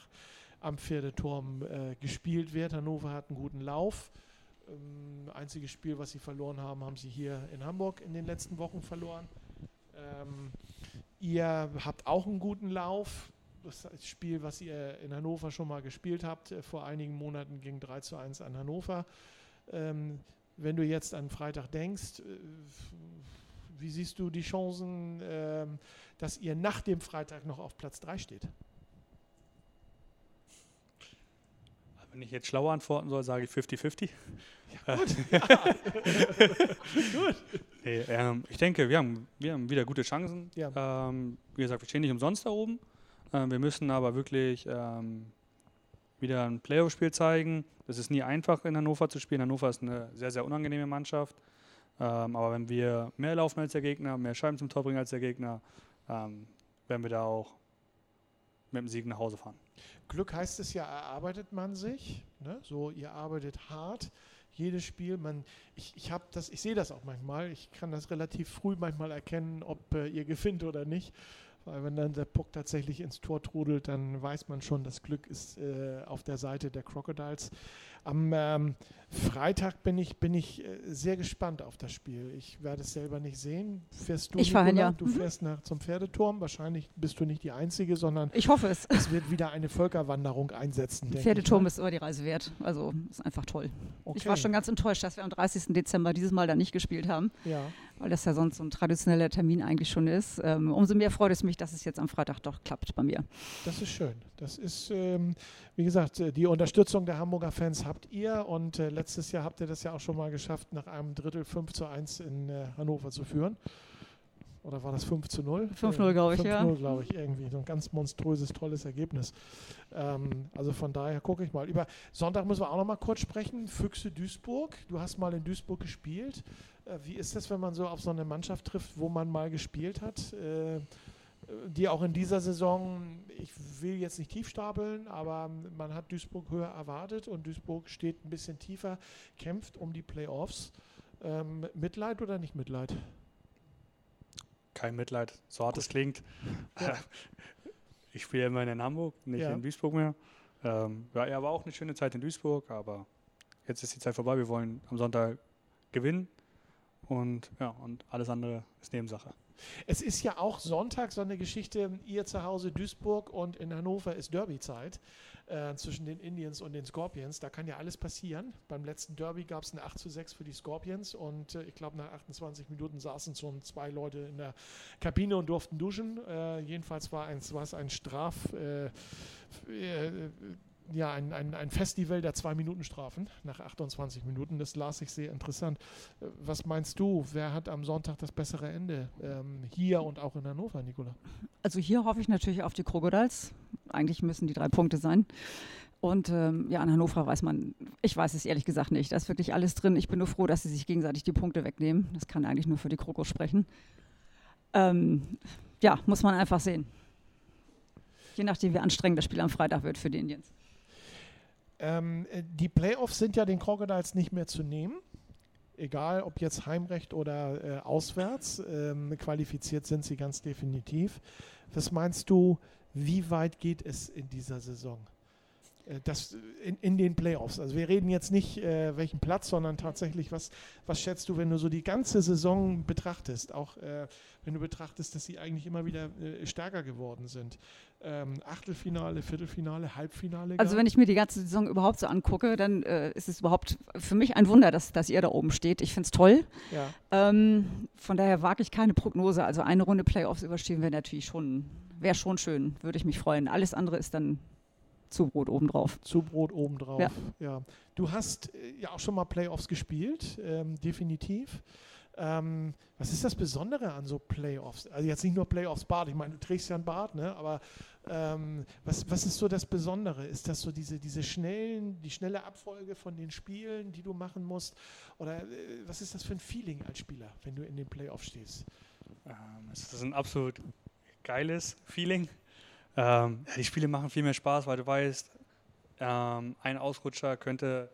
am Pferdeturm äh, gespielt wird. Hannover hat einen guten Lauf. Ähm, einziges Spiel, was sie verloren haben, haben sie hier in Hamburg in den letzten Wochen verloren. Ähm, ihr habt auch einen guten Lauf. Das Spiel, was ihr in Hannover schon mal gespielt habt, äh, vor einigen Monaten ging 3 zu 1 an Hannover. Ähm, wenn du jetzt an Freitag denkst, äh, wie siehst du die Chancen, ähm, dass ihr nach dem Freitag noch auf Platz 3 steht? Wenn ich jetzt schlauer antworten soll, sage ich 50-50. Gut. Nee, ähm, ich denke, wir haben, wir haben wieder gute Chancen. Ja. Ähm, wie gesagt, wir stehen nicht umsonst da oben. Ähm, wir müssen aber wirklich ähm, wieder ein Playoff-Spiel zeigen. Das ist nie einfach in Hannover zu spielen. Hannover ist eine sehr, sehr unangenehme Mannschaft. Ähm, aber wenn wir mehr laufen als der Gegner, mehr Scheiben zum Tor bringen als der Gegner, ähm, werden wir da auch mit dem Sieg nach Hause fahren. Glück heißt es ja, erarbeitet man sich. Ne? So, ihr arbeitet hart. Jedes Spiel, man, ich, ich ich sehe das auch manchmal. Ich kann das relativ früh manchmal erkennen, ob äh, ihr gewinnt oder nicht. Weil wenn dann der Puck tatsächlich ins Tor trudelt, dann weiß man schon, das Glück ist äh, auf der Seite der Crocodiles. Am ähm, Freitag bin ich, bin ich äh, sehr gespannt auf das Spiel. Ich werde es selber nicht sehen. Fährst du, Ich fahr hin, Nicola? ja. Du Mhm. fährst nach, zum Pferdeturm. Wahrscheinlich bist du nicht die Einzige, sondern Ich hoffe es. es wird wieder eine Völkerwanderung einsetzen. Pferdeturm mal. ist immer die Reise wert. Also ist einfach toll. Okay. Ich war schon ganz enttäuscht, dass wir am 30. Dezember dieses Mal da nicht gespielt haben. Ja. Weil das ja sonst so ein traditioneller Termin eigentlich schon ist. Ähm, umso mehr freut es mich, dass es jetzt am Freitag doch klappt bei mir. Das ist schön. Das ist, ähm, wie gesagt, äh, die Unterstützung der Hamburger Fans habt ihr und äh, letztes Jahr habt ihr das ja auch schon mal geschafft, nach einem Drittel 5 zu 1 in äh, Hannover zu führen. Oder war das 5 zu 0? 5-0, glaube ich, 5 ja. 5-0, glaube ich, irgendwie. So ein ganz monströses, tolles Ergebnis. Ähm, also von daher gucke ich mal. Über Sonntag müssen wir auch noch mal kurz sprechen. Füchse Duisburg. Du hast mal in Duisburg gespielt. Äh, wie ist das, wenn man so auf so eine Mannschaft trifft, wo man mal gespielt hat? Äh, die auch in dieser Saison, ich will jetzt nicht tief stapeln, aber man hat Duisburg höher erwartet und Duisburg steht ein bisschen tiefer, kämpft um die Playoffs. Ähm, Mitleid oder nicht Mitleid? kein Mitleid, so hart es klingt. Ja. Ich spiele immerhin in Hamburg, nicht ja. in Duisburg mehr. Ähm, ja, er war auch eine schöne Zeit in Duisburg, aber jetzt ist die Zeit vorbei. Wir wollen am Sonntag gewinnen und ja, und alles andere ist Nebensache. Es ist ja auch Sonntag so eine Geschichte, ihr zu Hause Duisburg und in Hannover ist Derby-Zeit äh, zwischen den Indians und den Scorpions. Da kann ja alles passieren. Beim letzten Derby gab es ein 8 zu 6 für die Scorpions und äh, ich glaube nach 28 Minuten saßen schon zwei Leute in der Kabine und durften duschen. Äh, jedenfalls war, es ein Straf äh, äh, ja, ein, ein, ein Festival der Zwei-Minuten-Strafen nach 28 Minuten. Das las ich sehr interessant. Äh, was meinst du, wer hat am Sonntag das bessere Ende? Ähm, hier und auch in Hannover, Nicola? Also hier hoffe ich natürlich auf die Crocodiles. Eigentlich müssen die drei Punkte sein. Und ähm, ja, in Hannover weiß man, ich weiß es ehrlich gesagt nicht. Da ist wirklich alles drin. Ich bin nur froh, dass sie sich gegenseitig die Punkte wegnehmen. Das kann eigentlich nur für die Krokos sprechen. Ähm, ja, muss man einfach sehen. Je nachdem, wie anstrengend das Spiel am Freitag wird für die Indians. Ähm, äh, die Playoffs sind ja den Crocodiles nicht mehr zu nehmen. Egal, ob jetzt Heimrecht oder äh, auswärts, ähm, qualifiziert sind sie ganz definitiv. Was meinst du, wie weit geht es in dieser Saison? Äh, das in, in, den Playoffs. Also wir reden jetzt nicht, äh, welchen Platz, sondern tatsächlich, was, was schätzt du, wenn du so die ganze Saison betrachtest, auch äh, wenn du betrachtest, dass sie eigentlich immer wieder äh, stärker geworden sind. Ähm, Achtelfinale, Viertelfinale, Halbfinale. Also wenn ich mir die ganze Saison überhaupt so angucke, dann äh, ist es überhaupt für mich ein Wunder, dass, dass ihr da oben steht. Ich finde es toll. Ja. Ähm, von daher wage ich keine Prognose. Also eine Runde Playoffs überstehen wäre natürlich schon, wäre schon schön, würde ich mich freuen. Alles andere ist dann Zubrot obendrauf. Zubrot obendrauf, ja. ja. Du hast äh, ja auch schon mal Playoffs gespielt, ähm, definitiv. Ähm, was ist das Besondere an so Playoffs? Also jetzt nicht nur Playoffs Bart, ich meine, du trägst ja ein Bart, ne? aber ähm, was, was ist so das Besondere? Ist das so diese, diese schnellen, die schnelle Abfolge von den Spielen, die du machen musst? Oder äh, was ist das für ein Feeling als Spieler, wenn du in den Playoffs stehst? Ähm, es ist ein absolut geiles Feeling. Ähm, die Spiele machen viel mehr Spaß, weil du weißt, ähm, ein Ausrutscher könnte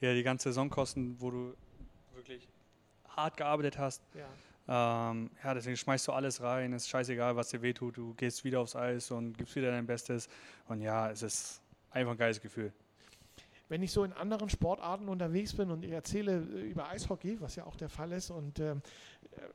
dir die ganze Saison kosten, wo du wirklich hart gearbeitet hast. Ja. Ähm, ja, deswegen schmeißt du alles rein, ist scheißegal, was dir wehtut, du gehst wieder aufs Eis und gibst wieder dein Bestes. Und ja, es ist einfach ein geiles Gefühl wenn ich so in anderen Sportarten unterwegs bin und ich erzähle äh, über Eishockey, was ja auch der Fall ist, und äh,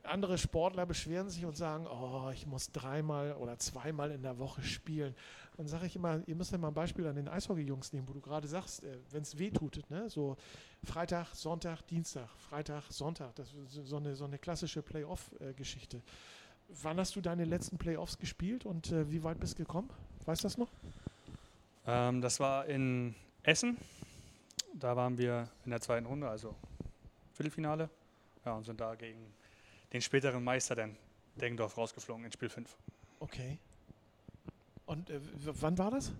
andere Sportler beschweren sich und sagen, oh, ich muss dreimal oder zweimal in der Woche spielen. Dann sage ich immer, ihr müsst ja mal ein Beispiel an den Eishockey-Jungs nehmen, wo du gerade sagst, äh, wenn es weh tut, ne? so Freitag, Sonntag, Dienstag, Freitag, Sonntag, das ist so eine, so eine klassische Playoff-Geschichte. Wann hast du deine letzten Playoffs gespielt und äh, wie weit bist du gekommen? Weißt du das noch? Ähm, das war in Essen da waren wir in der zweiten Runde, also Viertelfinale. Ja, und sind da gegen den späteren Meister, den Deggendorf, rausgeflogen in Spiel 5. Okay. Und äh, wann war das?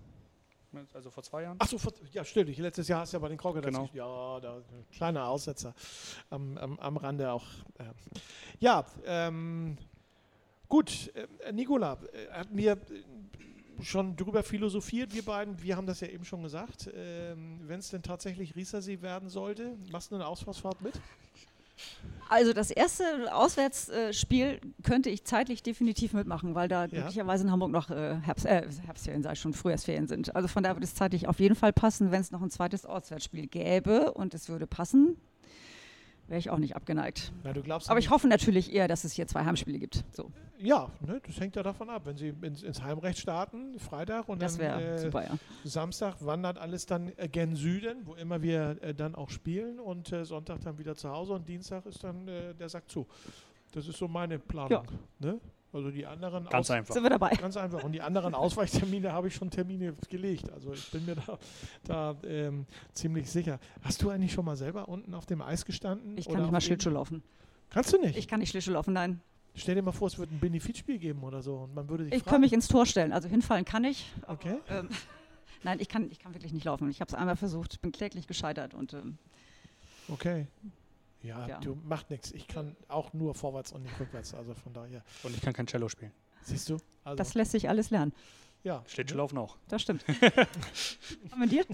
Also vor zwei Jahren. Achso, ja, stimmt. Letztes Jahr hast du ja bei den Crocodiles. Genau. Ja, da, kleiner Aussetzer am, am, am Rande auch. Äh. Ja, ähm, gut. Äh, Nicola, äh, hat mir schon drüber philosophiert, wir beiden. Wir haben das ja eben schon gesagt. Ähm, Wenn es denn tatsächlich Riesersee werden sollte, machst du eine Ausflugsfahrt mit? Also das erste Auswärtsspiel könnte ich zeitlich definitiv mitmachen, weil da ja. glücklicherweise in Hamburg noch äh, Herbst, äh, Herbstferien, sei schon Frühjahrsferien sind. Also von daher würde es zeitlich auf jeden Fall passen, wenn es noch ein zweites Auswärtsspiel gäbe und es würde passen, wäre ich auch nicht abgeneigt. Na, Aber ich hoffe natürlich eher, dass es hier zwei Heimspiele gibt. So. Ja, ne, das hängt ja davon ab. Wenn Sie ins, ins Heimrecht starten, Freitag und das dann äh, super, ja. Samstag wandert alles dann äh, gen Süden, wo immer wir äh, dann auch spielen und äh, Sonntag dann wieder zu Hause und Dienstag ist dann äh, der Sack zu. Das ist so meine Planung. Ja. Ne? Also die anderen ganz einfach. Sind wir dabei. Ganz einfach. Und die anderen Ausweichtermine habe ich schon Termine gelegt. Also ich bin mir da, da ähm, ziemlich sicher. Hast du eigentlich schon mal selber unten auf dem Eis gestanden? Ich kann nicht mal Schlittschuh laufen. Kannst du nicht? Ich kann nicht Schlittschuh laufen, nein. Stell dir mal vor, es würde ein Benefizspiel geben oder so und man würde sich Ich kann mich ins Tor stellen. Also hinfallen kann ich. Okay. Aber, ähm, nein, ich kann, ich kann wirklich nicht laufen. Ich habe es einmal versucht, bin kläglich gescheitert und ähm, Okay. Ja, ja, du macht nichts. Ich kann auch nur vorwärts und nicht rückwärts. Also von daher. Und ich kann kein Cello spielen. Siehst du? Also das lässt sich alles lernen. Ja. Steht schon laufen auch. Das stimmt. Kommentiert?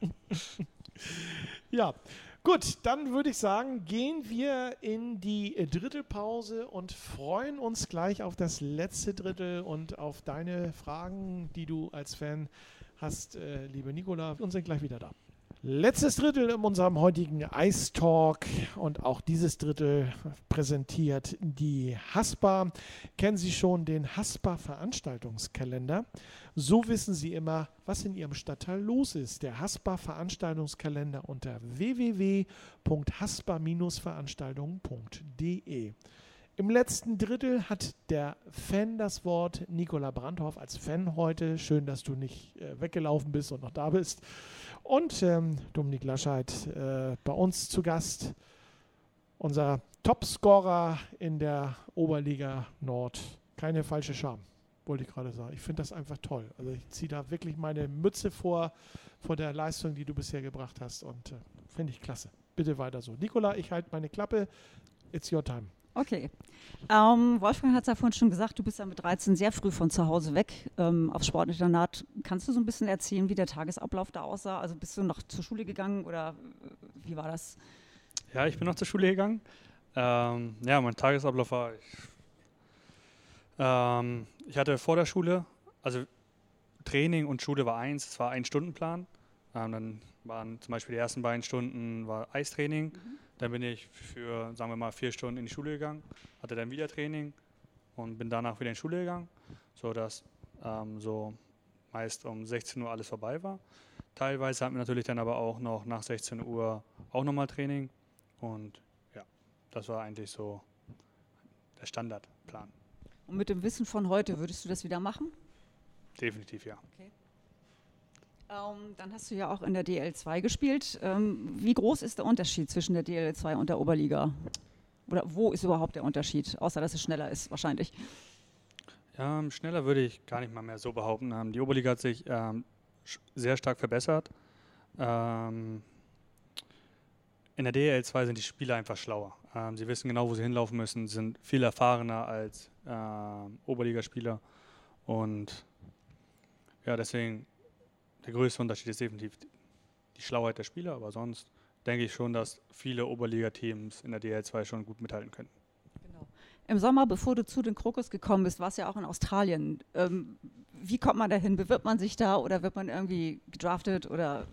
ja. Gut, dann würde ich sagen, gehen wir in die dritte Pause und freuen uns gleich auf das letzte Drittel und auf deine Fragen, die du als Fan hast, äh, liebe Nicola. Und sind gleich wieder da. Letztes Drittel in unserem heutigen Ice Talk und auch dieses Drittel präsentiert die Haspa. Kennen Sie schon den Haspa Veranstaltungskalender? So wissen Sie immer, was in Ihrem Stadtteil los ist. Der Haspa Veranstaltungskalender unter www.haspa-veranstaltungen.de. Im letzten Drittel hat der Fan das Wort, Nicola Brandhoff als Fan heute. Schön, dass du nicht äh, weggelaufen bist und noch da bist. Und ähm, Dominik Lascheid äh, bei uns zu Gast, unser Topscorer in der Oberliga Nord. Keine falsche Scham, wollte ich gerade sagen. Ich finde das einfach toll. Also ich ziehe da wirklich meine Mütze vor, vor der Leistung, die du bisher gebracht hast. Und äh, finde ich klasse. Bitte weiter so. Nikola, ich halte meine Klappe. It's your time. Okay. Ähm, Wolfgang hat es ja vorhin schon gesagt, du bist ja mit 13 sehr früh von zu Hause weg ähm, aufs Sportinternat. Kannst du so ein bisschen erzählen, wie der Tagesablauf da aussah? Also bist du noch zur Schule gegangen oder äh, wie war das? Ja, ich bin noch zur Schule gegangen. Ähm, ja, mein Tagesablauf war, ich, ähm, ich hatte vor der Schule, also Training und Schule war eins, es war ein Stundenplan. Ähm, dann waren zum Beispiel die ersten beiden Stunden war Eistraining. Mhm dann bin ich für, sagen wir mal, vier Stunden in die Schule gegangen, hatte dann wieder Training und bin danach wieder in die Schule gegangen, sodass ähm, so meist um 16 Uhr alles vorbei war. Teilweise hatten wir natürlich dann aber auch noch nach 16 Uhr auch nochmal Training und ja, das war eigentlich so der Standardplan. Und mit dem Wissen von heute, würdest du das wieder machen? Definitiv ja. Okay. Ähm, dann hast du ja auch in der DL2 gespielt. Ähm, wie groß ist der Unterschied zwischen der DL2 und der Oberliga? Oder wo ist überhaupt der Unterschied? Außer, dass es schneller ist, wahrscheinlich. Ja, schneller würde ich gar nicht mal mehr so behaupten. Ähm, die Oberliga hat sich ähm, sehr stark verbessert. Ähm, in der DL2 sind die Spieler einfach schlauer. Ähm, sie wissen genau, wo sie hinlaufen müssen, sind viel erfahrener als Oberligaspieler. Und ja, deswegen der größte Unterschied ist definitiv die Schlauheit der Spieler, aber sonst denke ich schon, dass viele Oberliga-Teams in der DL2 schon gut mithalten können. Genau. Im Sommer, bevor du zu den Krokus gekommen bist, warst du ja auch in Australien. Ähm, wie kommt man dahin? Bewirbt man sich da oder wird man irgendwie gedraftet oder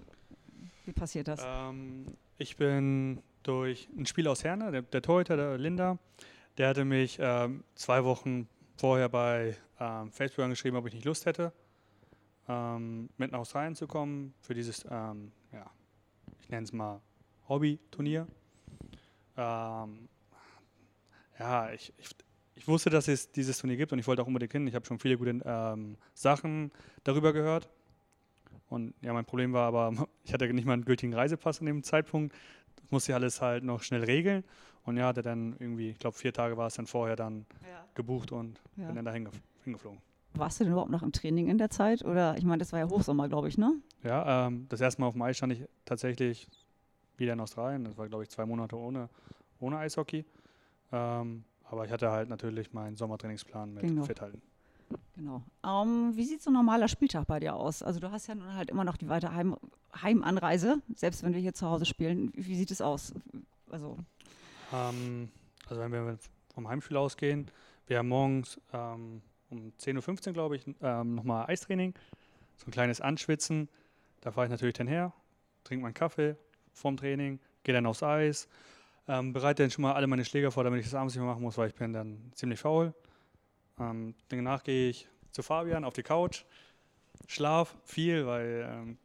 wie passiert das? Ähm, ich bin durch ein Spiel aus Herne, der, der Torhüter, der Linda, der hatte mich ähm, zwei Wochen vorher bei ähm, Facebook angeschrieben, ob ich nicht Lust hätte ähm, mit nach Australien zu kommen für dieses, ähm, ja, ich nenne es mal Hobby-Turnier. Ähm, ja, ich, ich, ich, wusste, dass es dieses Turnier gibt und ich wollte auch unbedingt hin. Ich habe schon viele gute ähm, Sachen darüber gehört. Und ja, mein Problem war aber, ich hatte nicht mal einen gültigen Reisepass in dem Zeitpunkt. Das musste ich alles halt noch schnell regeln. Und ja, hatte dann irgendwie, ich glaube, vier Tage war es dann vorher dann ja. gebucht und ja. bin dann da hingeflogen. Warst du denn überhaupt noch im Training in der Zeit? Oder ich meine, das war ja Hochsommer, glaube ich, ne? Ja, ähm, das erste Mal auf dem Eis stand ich tatsächlich wieder in Australien. Das war, glaube ich, zwei Monate ohne, ohne Eishockey. Ähm, aber ich hatte halt natürlich meinen Sommertrainingsplan mit genau. Fithalten. Genau. Um, ähm, wie sieht so ein normaler Spieltag bei dir aus? Also du hast ja nun halt immer noch die weite Heim Heimanreise, selbst wenn wir hier zu Hause spielen. Wie sieht es aus? Also, ähm, also wenn wir vom Heimspiel ausgehen, wir haben morgens ähm, um 10.15 Uhr, glaube ich, ähm, nochmal Eistraining. So ein kleines Anschwitzen. Da fahre ich natürlich dann her, trinke meinen Kaffee vorm Training, gehe dann aufs Eis, ähm, bereite dann schon mal alle meine Schläger vor, damit ich das abends nicht mehr machen muss, weil ich bin dann ziemlich faul. Ähm, danach gehe ich zu Fabian auf die Couch, schlaf viel, weil ähm,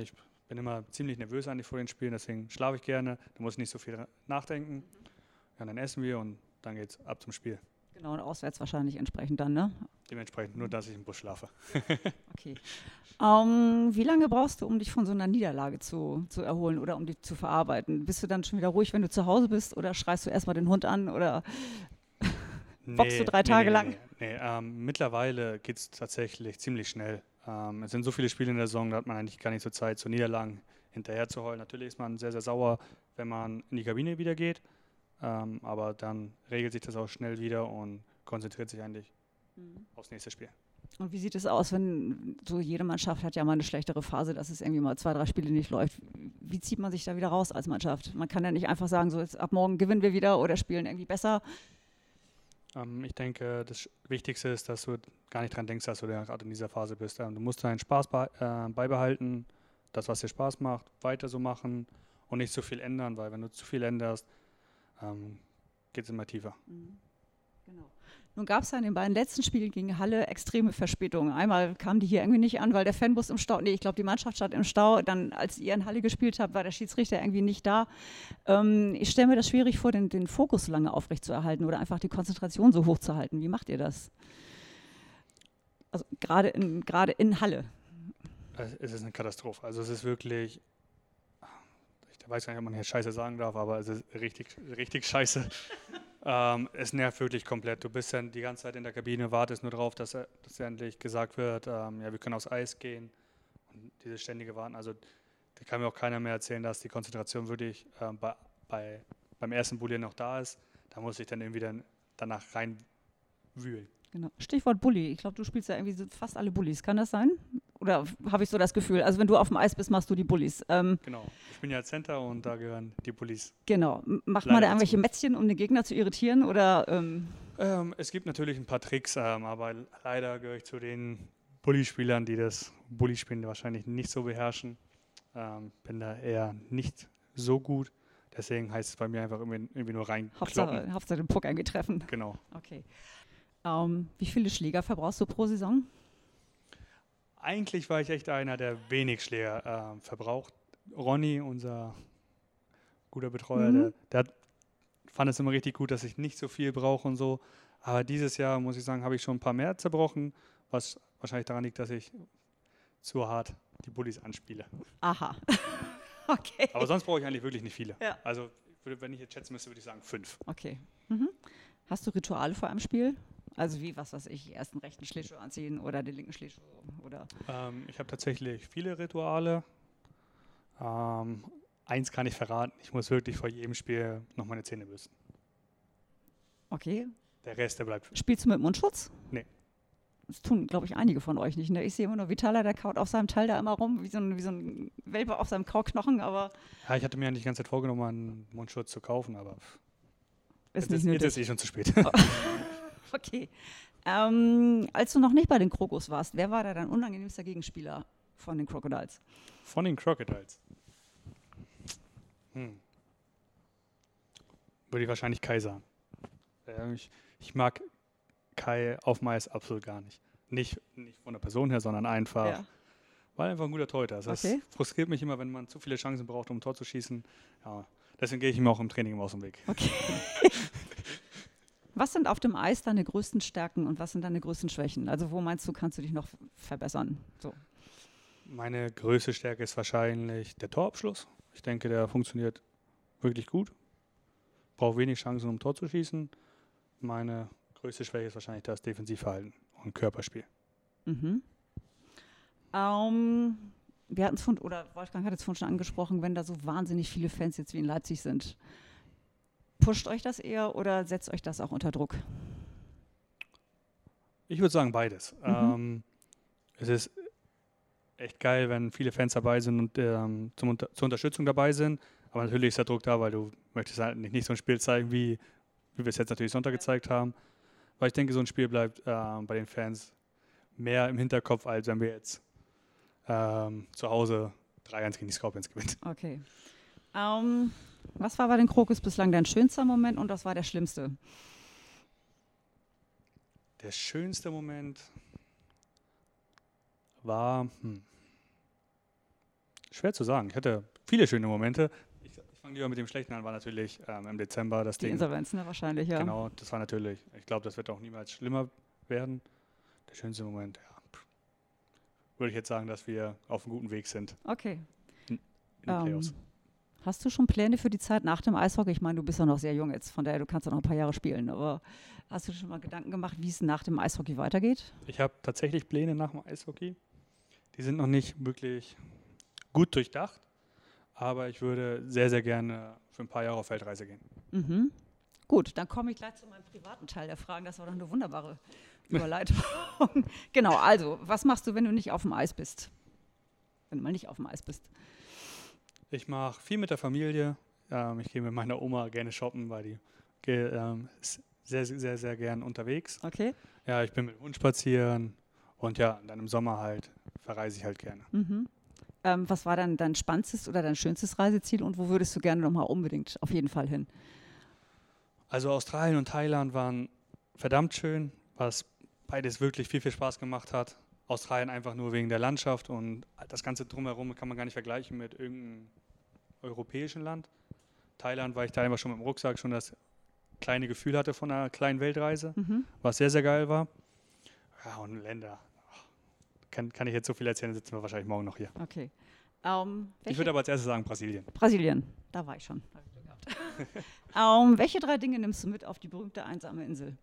ich bin immer ziemlich nervös eigentlich vor den Spielen, deswegen schlafe ich gerne, da muss ich nicht so viel nachdenken. Ja, dann essen wir und dann geht es ab zum Spiel. Genau, und auswärts wahrscheinlich entsprechend dann, ne? Dementsprechend, nur dass ich im Bus schlafe. okay. Ähm, wie lange brauchst du, um dich von so einer Niederlage zu, zu erholen oder um die zu verarbeiten? Bist du dann schon wieder ruhig, wenn du zu Hause bist oder schreist du erstmal den Hund an oder boxst du drei Tage nee, lang? Nee, nee. Ähm, mittlerweile geht es tatsächlich ziemlich schnell. Ähm, es sind so viele Spiele in der Saison, da hat man eigentlich gar nicht so Zeit, so Niederlagen hinterher zu heulen. Natürlich ist man sehr, sehr sauer, wenn man in die Kabine wieder geht, ähm, aber dann regelt sich das auch schnell wieder und konzentriert sich eigentlich mhm. aufs nächste Spiel. Und wie sieht es aus, wenn so jede Mannschaft hat ja mal eine schlechtere Phase, dass es irgendwie mal zwei, drei Spiele nicht läuft? Wie zieht man sich da wieder raus als Mannschaft? Man kann ja nicht einfach sagen, so jetzt ab morgen gewinnen wir wieder oder spielen irgendwie besser. Ähm, ich denke, das Wichtigste ist, dass du gar nicht dran denkst, dass du gerade in dieser Phase bist. Ähm, du musst deinen Spaß be äh, beibehalten, das, was dir Spaß macht, weiter so machen und nicht zu viel ändern, weil wenn du zu viel änderst, ähm, geht es immer tiefer. Mhm. Genau. Nun gab es ja in den beiden letzten Spielen gegen Halle extreme Verspätungen. Einmal kamen die hier irgendwie nicht an, weil der Fanbus im Stau, nee, ich glaube, die Mannschaft stand im Stau. Dann, als ihr in Halle gespielt habt, war der Schiedsrichter irgendwie nicht da. Ähm, ich stelle mir das schwierig vor, den, den Fokus so lange aufrechtzuerhalten oder einfach die Konzentration so hoch zu halten. Wie macht ihr das? Also gerade in, gerade in Halle. Es ist eine Katastrophe. Also es ist wirklich, ich weiß gar nicht, ob man hier Scheiße sagen darf, aber es ist richtig, richtig scheiße. Ähm, es nervt wirklich komplett. Du bist dann die ganze Zeit in der Kabine, wartest nur darauf, dass, dass endlich gesagt wird, ähm, ja, wir können aufs Eis gehen. Und dieses ständige Warten, also da kann mir auch keiner mehr erzählen, dass die Konzentration wirklich ähm, bei, bei, beim ersten Bulli noch da ist. Da muss ich dann irgendwie dann danach reinwühlen. Genau. Stichwort Bulli. Ich glaube, du spielst ja irgendwie fast alle Bullies. Kann das sein? Oder habe ich so das Gefühl? Also wenn du auf dem Eis bist, machst du die Bullies. Ähm, genau. Ich bin ja Center und da gehören die Bullies. Genau. Macht man da irgendwelche Mätzchen, um den Gegner zu irritieren? Oder, ähm? Ähm, es gibt natürlich ein paar Tricks, ähm, aber leider gehöre ich zu den Bully-Spielern, die das Bully-Spielen wahrscheinlich nicht so beherrschen. Ähm, bin da eher nicht so gut. Deswegen heißt es bei mir einfach irgendwie, irgendwie nur rein. Hauptsache, Hauptsache den Puck irgendwie treffen. Genau. Okay. Ähm, wie viele Schläger verbrauchst du pro Saison? Eigentlich war ich echt einer, der wenig Schläger äh, verbraucht. Ronny, unser guter Betreuer, mhm. der, der fand es immer richtig gut, dass ich nicht so viel brauche und so. Aber dieses Jahr, muss ich sagen, habe ich schon ein paar mehr zerbrochen, was wahrscheinlich daran liegt, dass ich zu hart die Bullies anspiele. Aha. okay. Aber sonst brauche ich eigentlich wirklich nicht viele. Ja. Also, wenn ich jetzt schätzen müsste, würde ich sagen fünf. Okay. Mhm. Hast du Rituale vor einem Spiel? Also wie, was weiß ich, erst den rechten Schlittschuh anziehen oder den linken Schlittschuh oder? Ähm, ich habe tatsächlich viele Rituale. Ähm, eins kann ich verraten, ich muss wirklich vor jedem Spiel noch meine Zähne bürsten. Okay. Der Rest, der bleibt. Spielst du mit Mundschutz? Nee. Das tun, glaube ich, einige von euch nicht. Ne? Ich sehe immer nur Vitaler, der kaut auf seinem Teil da immer rum, wie so ein, wie so ein Welpe auf seinem Kauknochen, aber. Ja, ich hatte mir eigentlich die ganze Zeit vorgenommen, einen Mundschutz zu kaufen, aber. Ist jetzt, nicht ist, jetzt ist eh schon zu spät. Okay. Ähm, als du noch nicht bei den Krokos warst, wer war da dein unangenehmster Gegenspieler von den Crocodiles? Von den Crocodiles? Hm. Würde ich wahrscheinlich Kai sagen. Äh, ich, ich, mag Kai auf Mais absolut gar nicht. nicht. Nicht von der Person her, sondern einfach, ja. weil er einfach ein guter Torhüter ist. Das okay. frustriert mich immer, wenn man zu viele Chancen braucht, um ein Tor zu schießen. Ja, deswegen gehe ich ihm auch im Training immer aus dem Weg. Okay. Was sind auf dem Eis deine größten Stärken und was sind deine größten Schwächen? Also wo meinst du, kannst du dich noch verbessern? So. Meine größte Stärke ist wahrscheinlich der Torabschluss. Ich denke, der funktioniert wirklich gut. Braucht wenig Chancen, um Tor zu schießen. Meine größte Schwäche ist wahrscheinlich das Defensivverhalten und Körperspiel. Mhm. Ähm, wir hatten es von, oder Wolfgang hat es vorhin schon angesprochen, wenn da so wahnsinnig viele Fans jetzt wie in Leipzig sind. Pusht euch das eher oder setzt euch das auch unter Druck? Ich würde sagen beides. Mhm. Ähm, es ist echt geil, wenn viele Fans dabei sind und ähm, zum, zur Unterstützung dabei sind. Aber natürlich ist der Druck da, weil du möchtest halt nicht, nicht so ein Spiel zeigen, wie, wie wir es jetzt natürlich Sonntag gezeigt haben. Weil ich denke, so ein Spiel bleibt äh, bei den Fans mehr im Hinterkopf, als wenn wir jetzt ähm, zu Hause 3-1 gegen die Scorpions gewinnen. Okay. Um, ähm, was war bei den Krokus bislang dein schönster Moment und was war der schlimmste? Der schönste Moment war hm, schwer zu sagen. Ich hatte viele schöne Momente. Ich, ich fangen lieber mit dem Schlechten an, war natürlich ähm, im Dezember das Die Ding. Insolvenz, ne, wahrscheinlich, ja. Genau, das war natürlich, ich glaube, das wird auch niemals schlimmer werden. Der schönste Moment, ja, würde ich jetzt sagen, dass wir auf einem guten Weg sind Okay. in den Ähm, Playoffs. Hast du schon Pläne für die Zeit nach dem Eishockey? Ich meine, du bist ja noch sehr jung jetzt, von daher du kannst ja noch ein paar Jahre spielen, aber hast du schon mal Gedanken gemacht, wie es nach dem Eishockey weitergeht? Ich habe tatsächlich Pläne nach dem Eishockey. Die sind noch nicht wirklich gut durchdacht, aber ich würde sehr, sehr gerne für ein paar Jahre auf Weltreise gehen. Mhm. Gut, dann komme ich gleich zu meinem privaten Teil der Fragen. Das war doch eine wunderbare Überleitung. genau, also, was machst du, wenn du nicht auf dem Eis bist? Wenn du mal nicht auf dem Eis bist. Ich mache viel mit der Familie. Ähm, ich gehe mit meiner Oma gerne shoppen, weil die ge- ähm, ist sehr, sehr, sehr, sehr gern unterwegs. Okay. Ja, ich bin mit dem Hund spazieren und ja, dann im Sommer halt verreise ich halt gerne. Mhm. Ähm, was war dann dein spannendstes oder dein schönstes Reiseziel und wo würdest du gerne nochmal unbedingt auf jeden Fall hin? Also Australien und Thailand waren verdammt schön, was beides wirklich viel, viel Spaß gemacht hat. Australien einfach nur wegen der Landschaft und das Ganze drumherum kann man gar nicht vergleichen mit irgendeinem europäischen Land. Thailand, weil ich da einfach schon mit dem Rucksack schon das kleine Gefühl hatte von einer kleinen Weltreise, Mhm. was sehr, sehr geil war. Ja, und Länder. Kann, kann ich jetzt so viel erzählen, sitzen wir wahrscheinlich morgen noch hier. Okay. Ähm, Ich würde aber als erstes sagen Brasilien. Brasilien, da war ich schon. Gehabt. ähm, welche drei Dinge nimmst du mit auf die berühmte einsame Insel?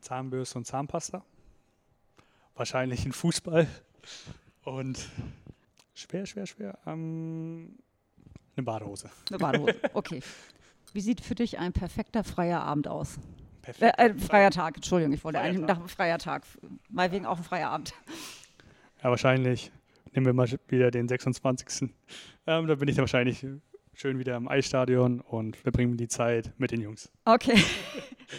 Zahnbürste und Zahnpasta. Wahrscheinlich ein Fußball. Und schwer, schwer, schwer. Ähm, eine Badehose. Eine Badehose. Okay. Wie sieht für dich ein perfekter freier Abend aus? Äh, Perfekt. äh, freier Tag, Entschuldigung, ich wollte Freier eigentlich nach einem freier Tag. Mal wegen auch ein freier Abend. Ja, wahrscheinlich. Nehmen wir mal wieder den 26. Ähm, da bin ich dann wahrscheinlich schön wieder im Eisstadion und verbringen die Zeit mit den Jungs. Okay.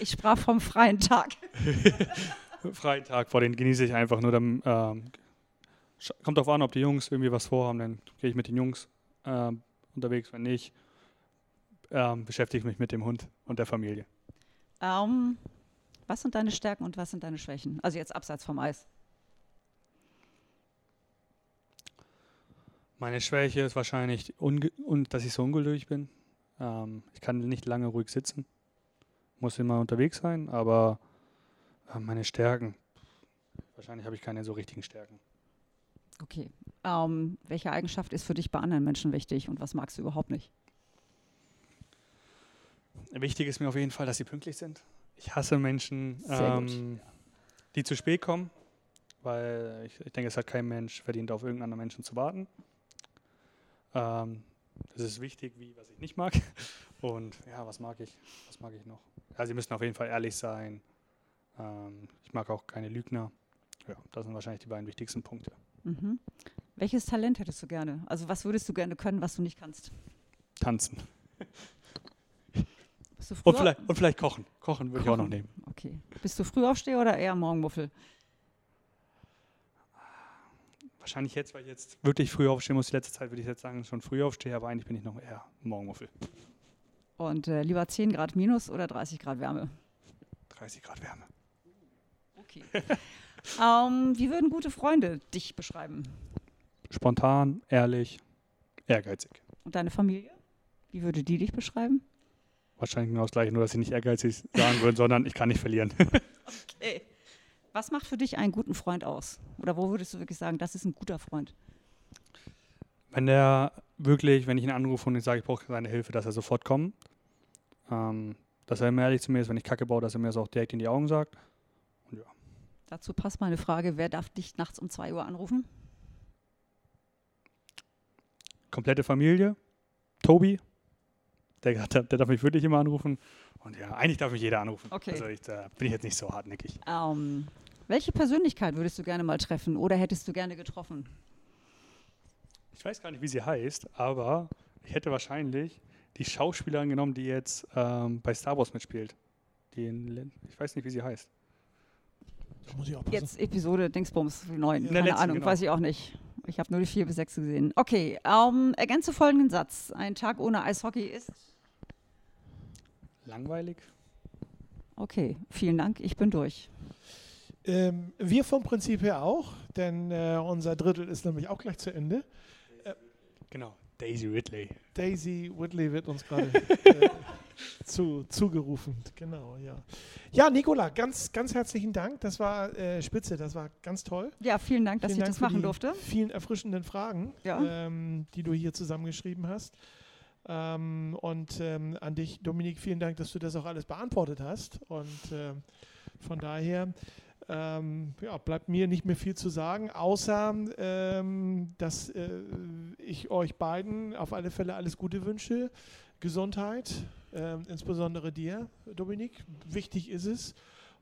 Ich sprach vom freien Tag. Freien Tag vor den genieße ich einfach nur. Dann, ähm, kommt darauf an, ob die Jungs irgendwie was vorhaben, dann gehe ich mit den Jungs ähm, unterwegs. Wenn nicht, ähm, beschäftige ich mich mit dem Hund und der Familie. Ähm, was sind deine Stärken und was sind deine Schwächen? Also jetzt abseits vom Eis. Meine Schwäche ist wahrscheinlich, dass ich so ungeduldig bin. Ähm, ich kann nicht lange ruhig sitzen. Muss immer unterwegs sein, aber äh, meine Stärken, wahrscheinlich habe ich keine so richtigen Stärken. Okay. Ähm, welche Eigenschaft ist für dich bei anderen Menschen wichtig und was magst du überhaupt nicht? Wichtig ist mir auf jeden Fall, dass sie pünktlich sind. Ich hasse Menschen, ähm, die zu spät kommen, weil ich, ich denke, es hat kein Mensch verdient, auf irgendeinen anderen Menschen zu warten. Ähm, das ist wichtig, wie was ich nicht mag. Und ja, was mag ich? Was mag ich noch? Ja, sie müssen auf jeden Fall ehrlich sein. Ähm, ich mag auch keine Lügner. Ja, das sind wahrscheinlich die beiden wichtigsten Punkte. Mhm. Welches Talent hättest du gerne? Also was würdest du gerne können, was du nicht kannst? Tanzen. Und vielleicht, und vielleicht kochen. Kochen würde ich auch noch nehmen. Okay. Bist du Frühaufsteher oder eher Morgenmuffel? Wahrscheinlich jetzt, weil ich jetzt wirklich früh aufstehen muss. Die letzte Zeit würde ich jetzt sagen, schon früh aufstehe, aber eigentlich bin ich noch eher Morgenmuffel. Und äh, lieber 10 Grad minus oder 30 Grad Wärme? 30 Grad Wärme. Okay. ähm, wie würden gute Freunde dich beschreiben? Spontan, ehrlich, ehrgeizig. Und deine Familie? Wie würde die dich beschreiben? Wahrscheinlich genau das gleiche, nur dass sie nicht ehrgeizig sagen würden, sondern ich kann nicht verlieren. Okay. Was macht für dich einen guten Freund aus? Oder wo würdest du wirklich sagen, das ist ein guter Freund? wenn der wirklich, wenn ich ihn anrufe und ich sage, ich brauche seine Hilfe, dass er sofort kommt. Ähm, dass er immer ehrlich zu mir ist, wenn ich Kacke baue, dass er mir das auch direkt in die Augen sagt. Dazu passt meine Frage, wer darf dich nachts um 2 Uhr anrufen? Komplette Familie, Tobi, der, hat- der darf mich wirklich immer anrufen. Und ja, eigentlich darf mich jeder anrufen. Okay. Also ich, da bin ich jetzt nicht so hartnäckig. Ähm, welche Persönlichkeit würdest du gerne mal treffen oder hättest du gerne getroffen? Ich weiß gar nicht, wie sie heißt, aber ich hätte wahrscheinlich die Schauspielerin genommen, die jetzt ähm, bei Star Wars mitspielt. Die in, ich weiß nicht, wie sie heißt. Da muss ich aufpassen. Jetzt Episode Dingsbums 9, der keine letzten, Ahnung, genau. weiß ich auch nicht. Ich habe nur die 4 bis 6 gesehen. Okay, ähm, ergänze folgenden Satz. Ein Tag ohne Eishockey ist? Langweilig? Okay, vielen Dank, ich bin durch. Ähm, wir vom Prinzip her auch, denn äh, unser Drittel ist nämlich auch gleich zu Ende. Genau. Daisy Whitley. Daisy Whitley wird uns gerade äh, zu, zugerufen. Genau, ja. Ja, Nicola, ganz, ganz herzlichen Dank. Das war äh, spitze, das war ganz toll. Ja, vielen Dank, dass Vielen ich Dank das für machen die durfte. Vielen erfrischenden Fragen, Ja. ähm, die du hier zusammengeschrieben hast. Ähm, und ähm, an dich, Dominik, vielen Dank, dass du das auch alles beantwortet hast. Und ähm, von daher ähm, ja, bleibt mir nicht mehr viel zu sagen, außer ähm, dass äh, ich euch beiden auf alle Fälle alles Gute wünsche. Gesundheit, ähm, insbesondere dir, Dominik. Wichtig ist es.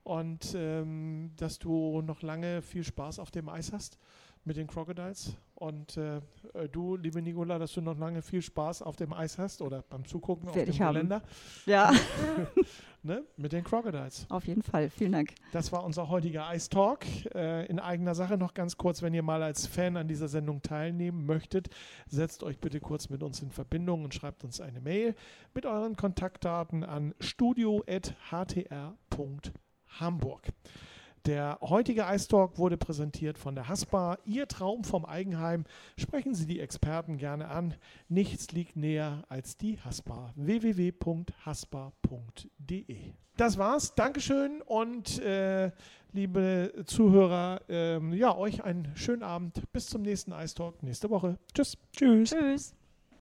Und ähm, dass du noch lange viel Spaß auf dem Eis hast mit den Crocodiles. Und äh, äh, du, liebe Nicola, dass du noch lange viel Spaß auf dem Eis hast oder beim Zugucken auf Werd dem. Geländer Ja, ne, mit den Crocodiles. auf jeden Fall. Vielen Dank. Das war unser heutiger Ice Talk. Äh, in eigener Sache noch ganz kurz, wenn ihr mal als Fan an dieser Sendung teilnehmen möchtet, setzt euch bitte kurz mit uns in Verbindung und schreibt uns eine Mail mit euren Kontaktdaten an studio.htr.hamburg. Der heutige Ice Talk wurde präsentiert von der Haspa. Ihr Traum vom Eigenheim. Sprechen Sie die Experten gerne an. Nichts liegt näher als die Haspa. www.haspa.de. Das war's. Dankeschön und äh, liebe Zuhörer, ähm, ja, euch einen schönen Abend. Bis zum nächsten Ice Talk nächste Woche. Tschüss. Tschüss. Tschüss.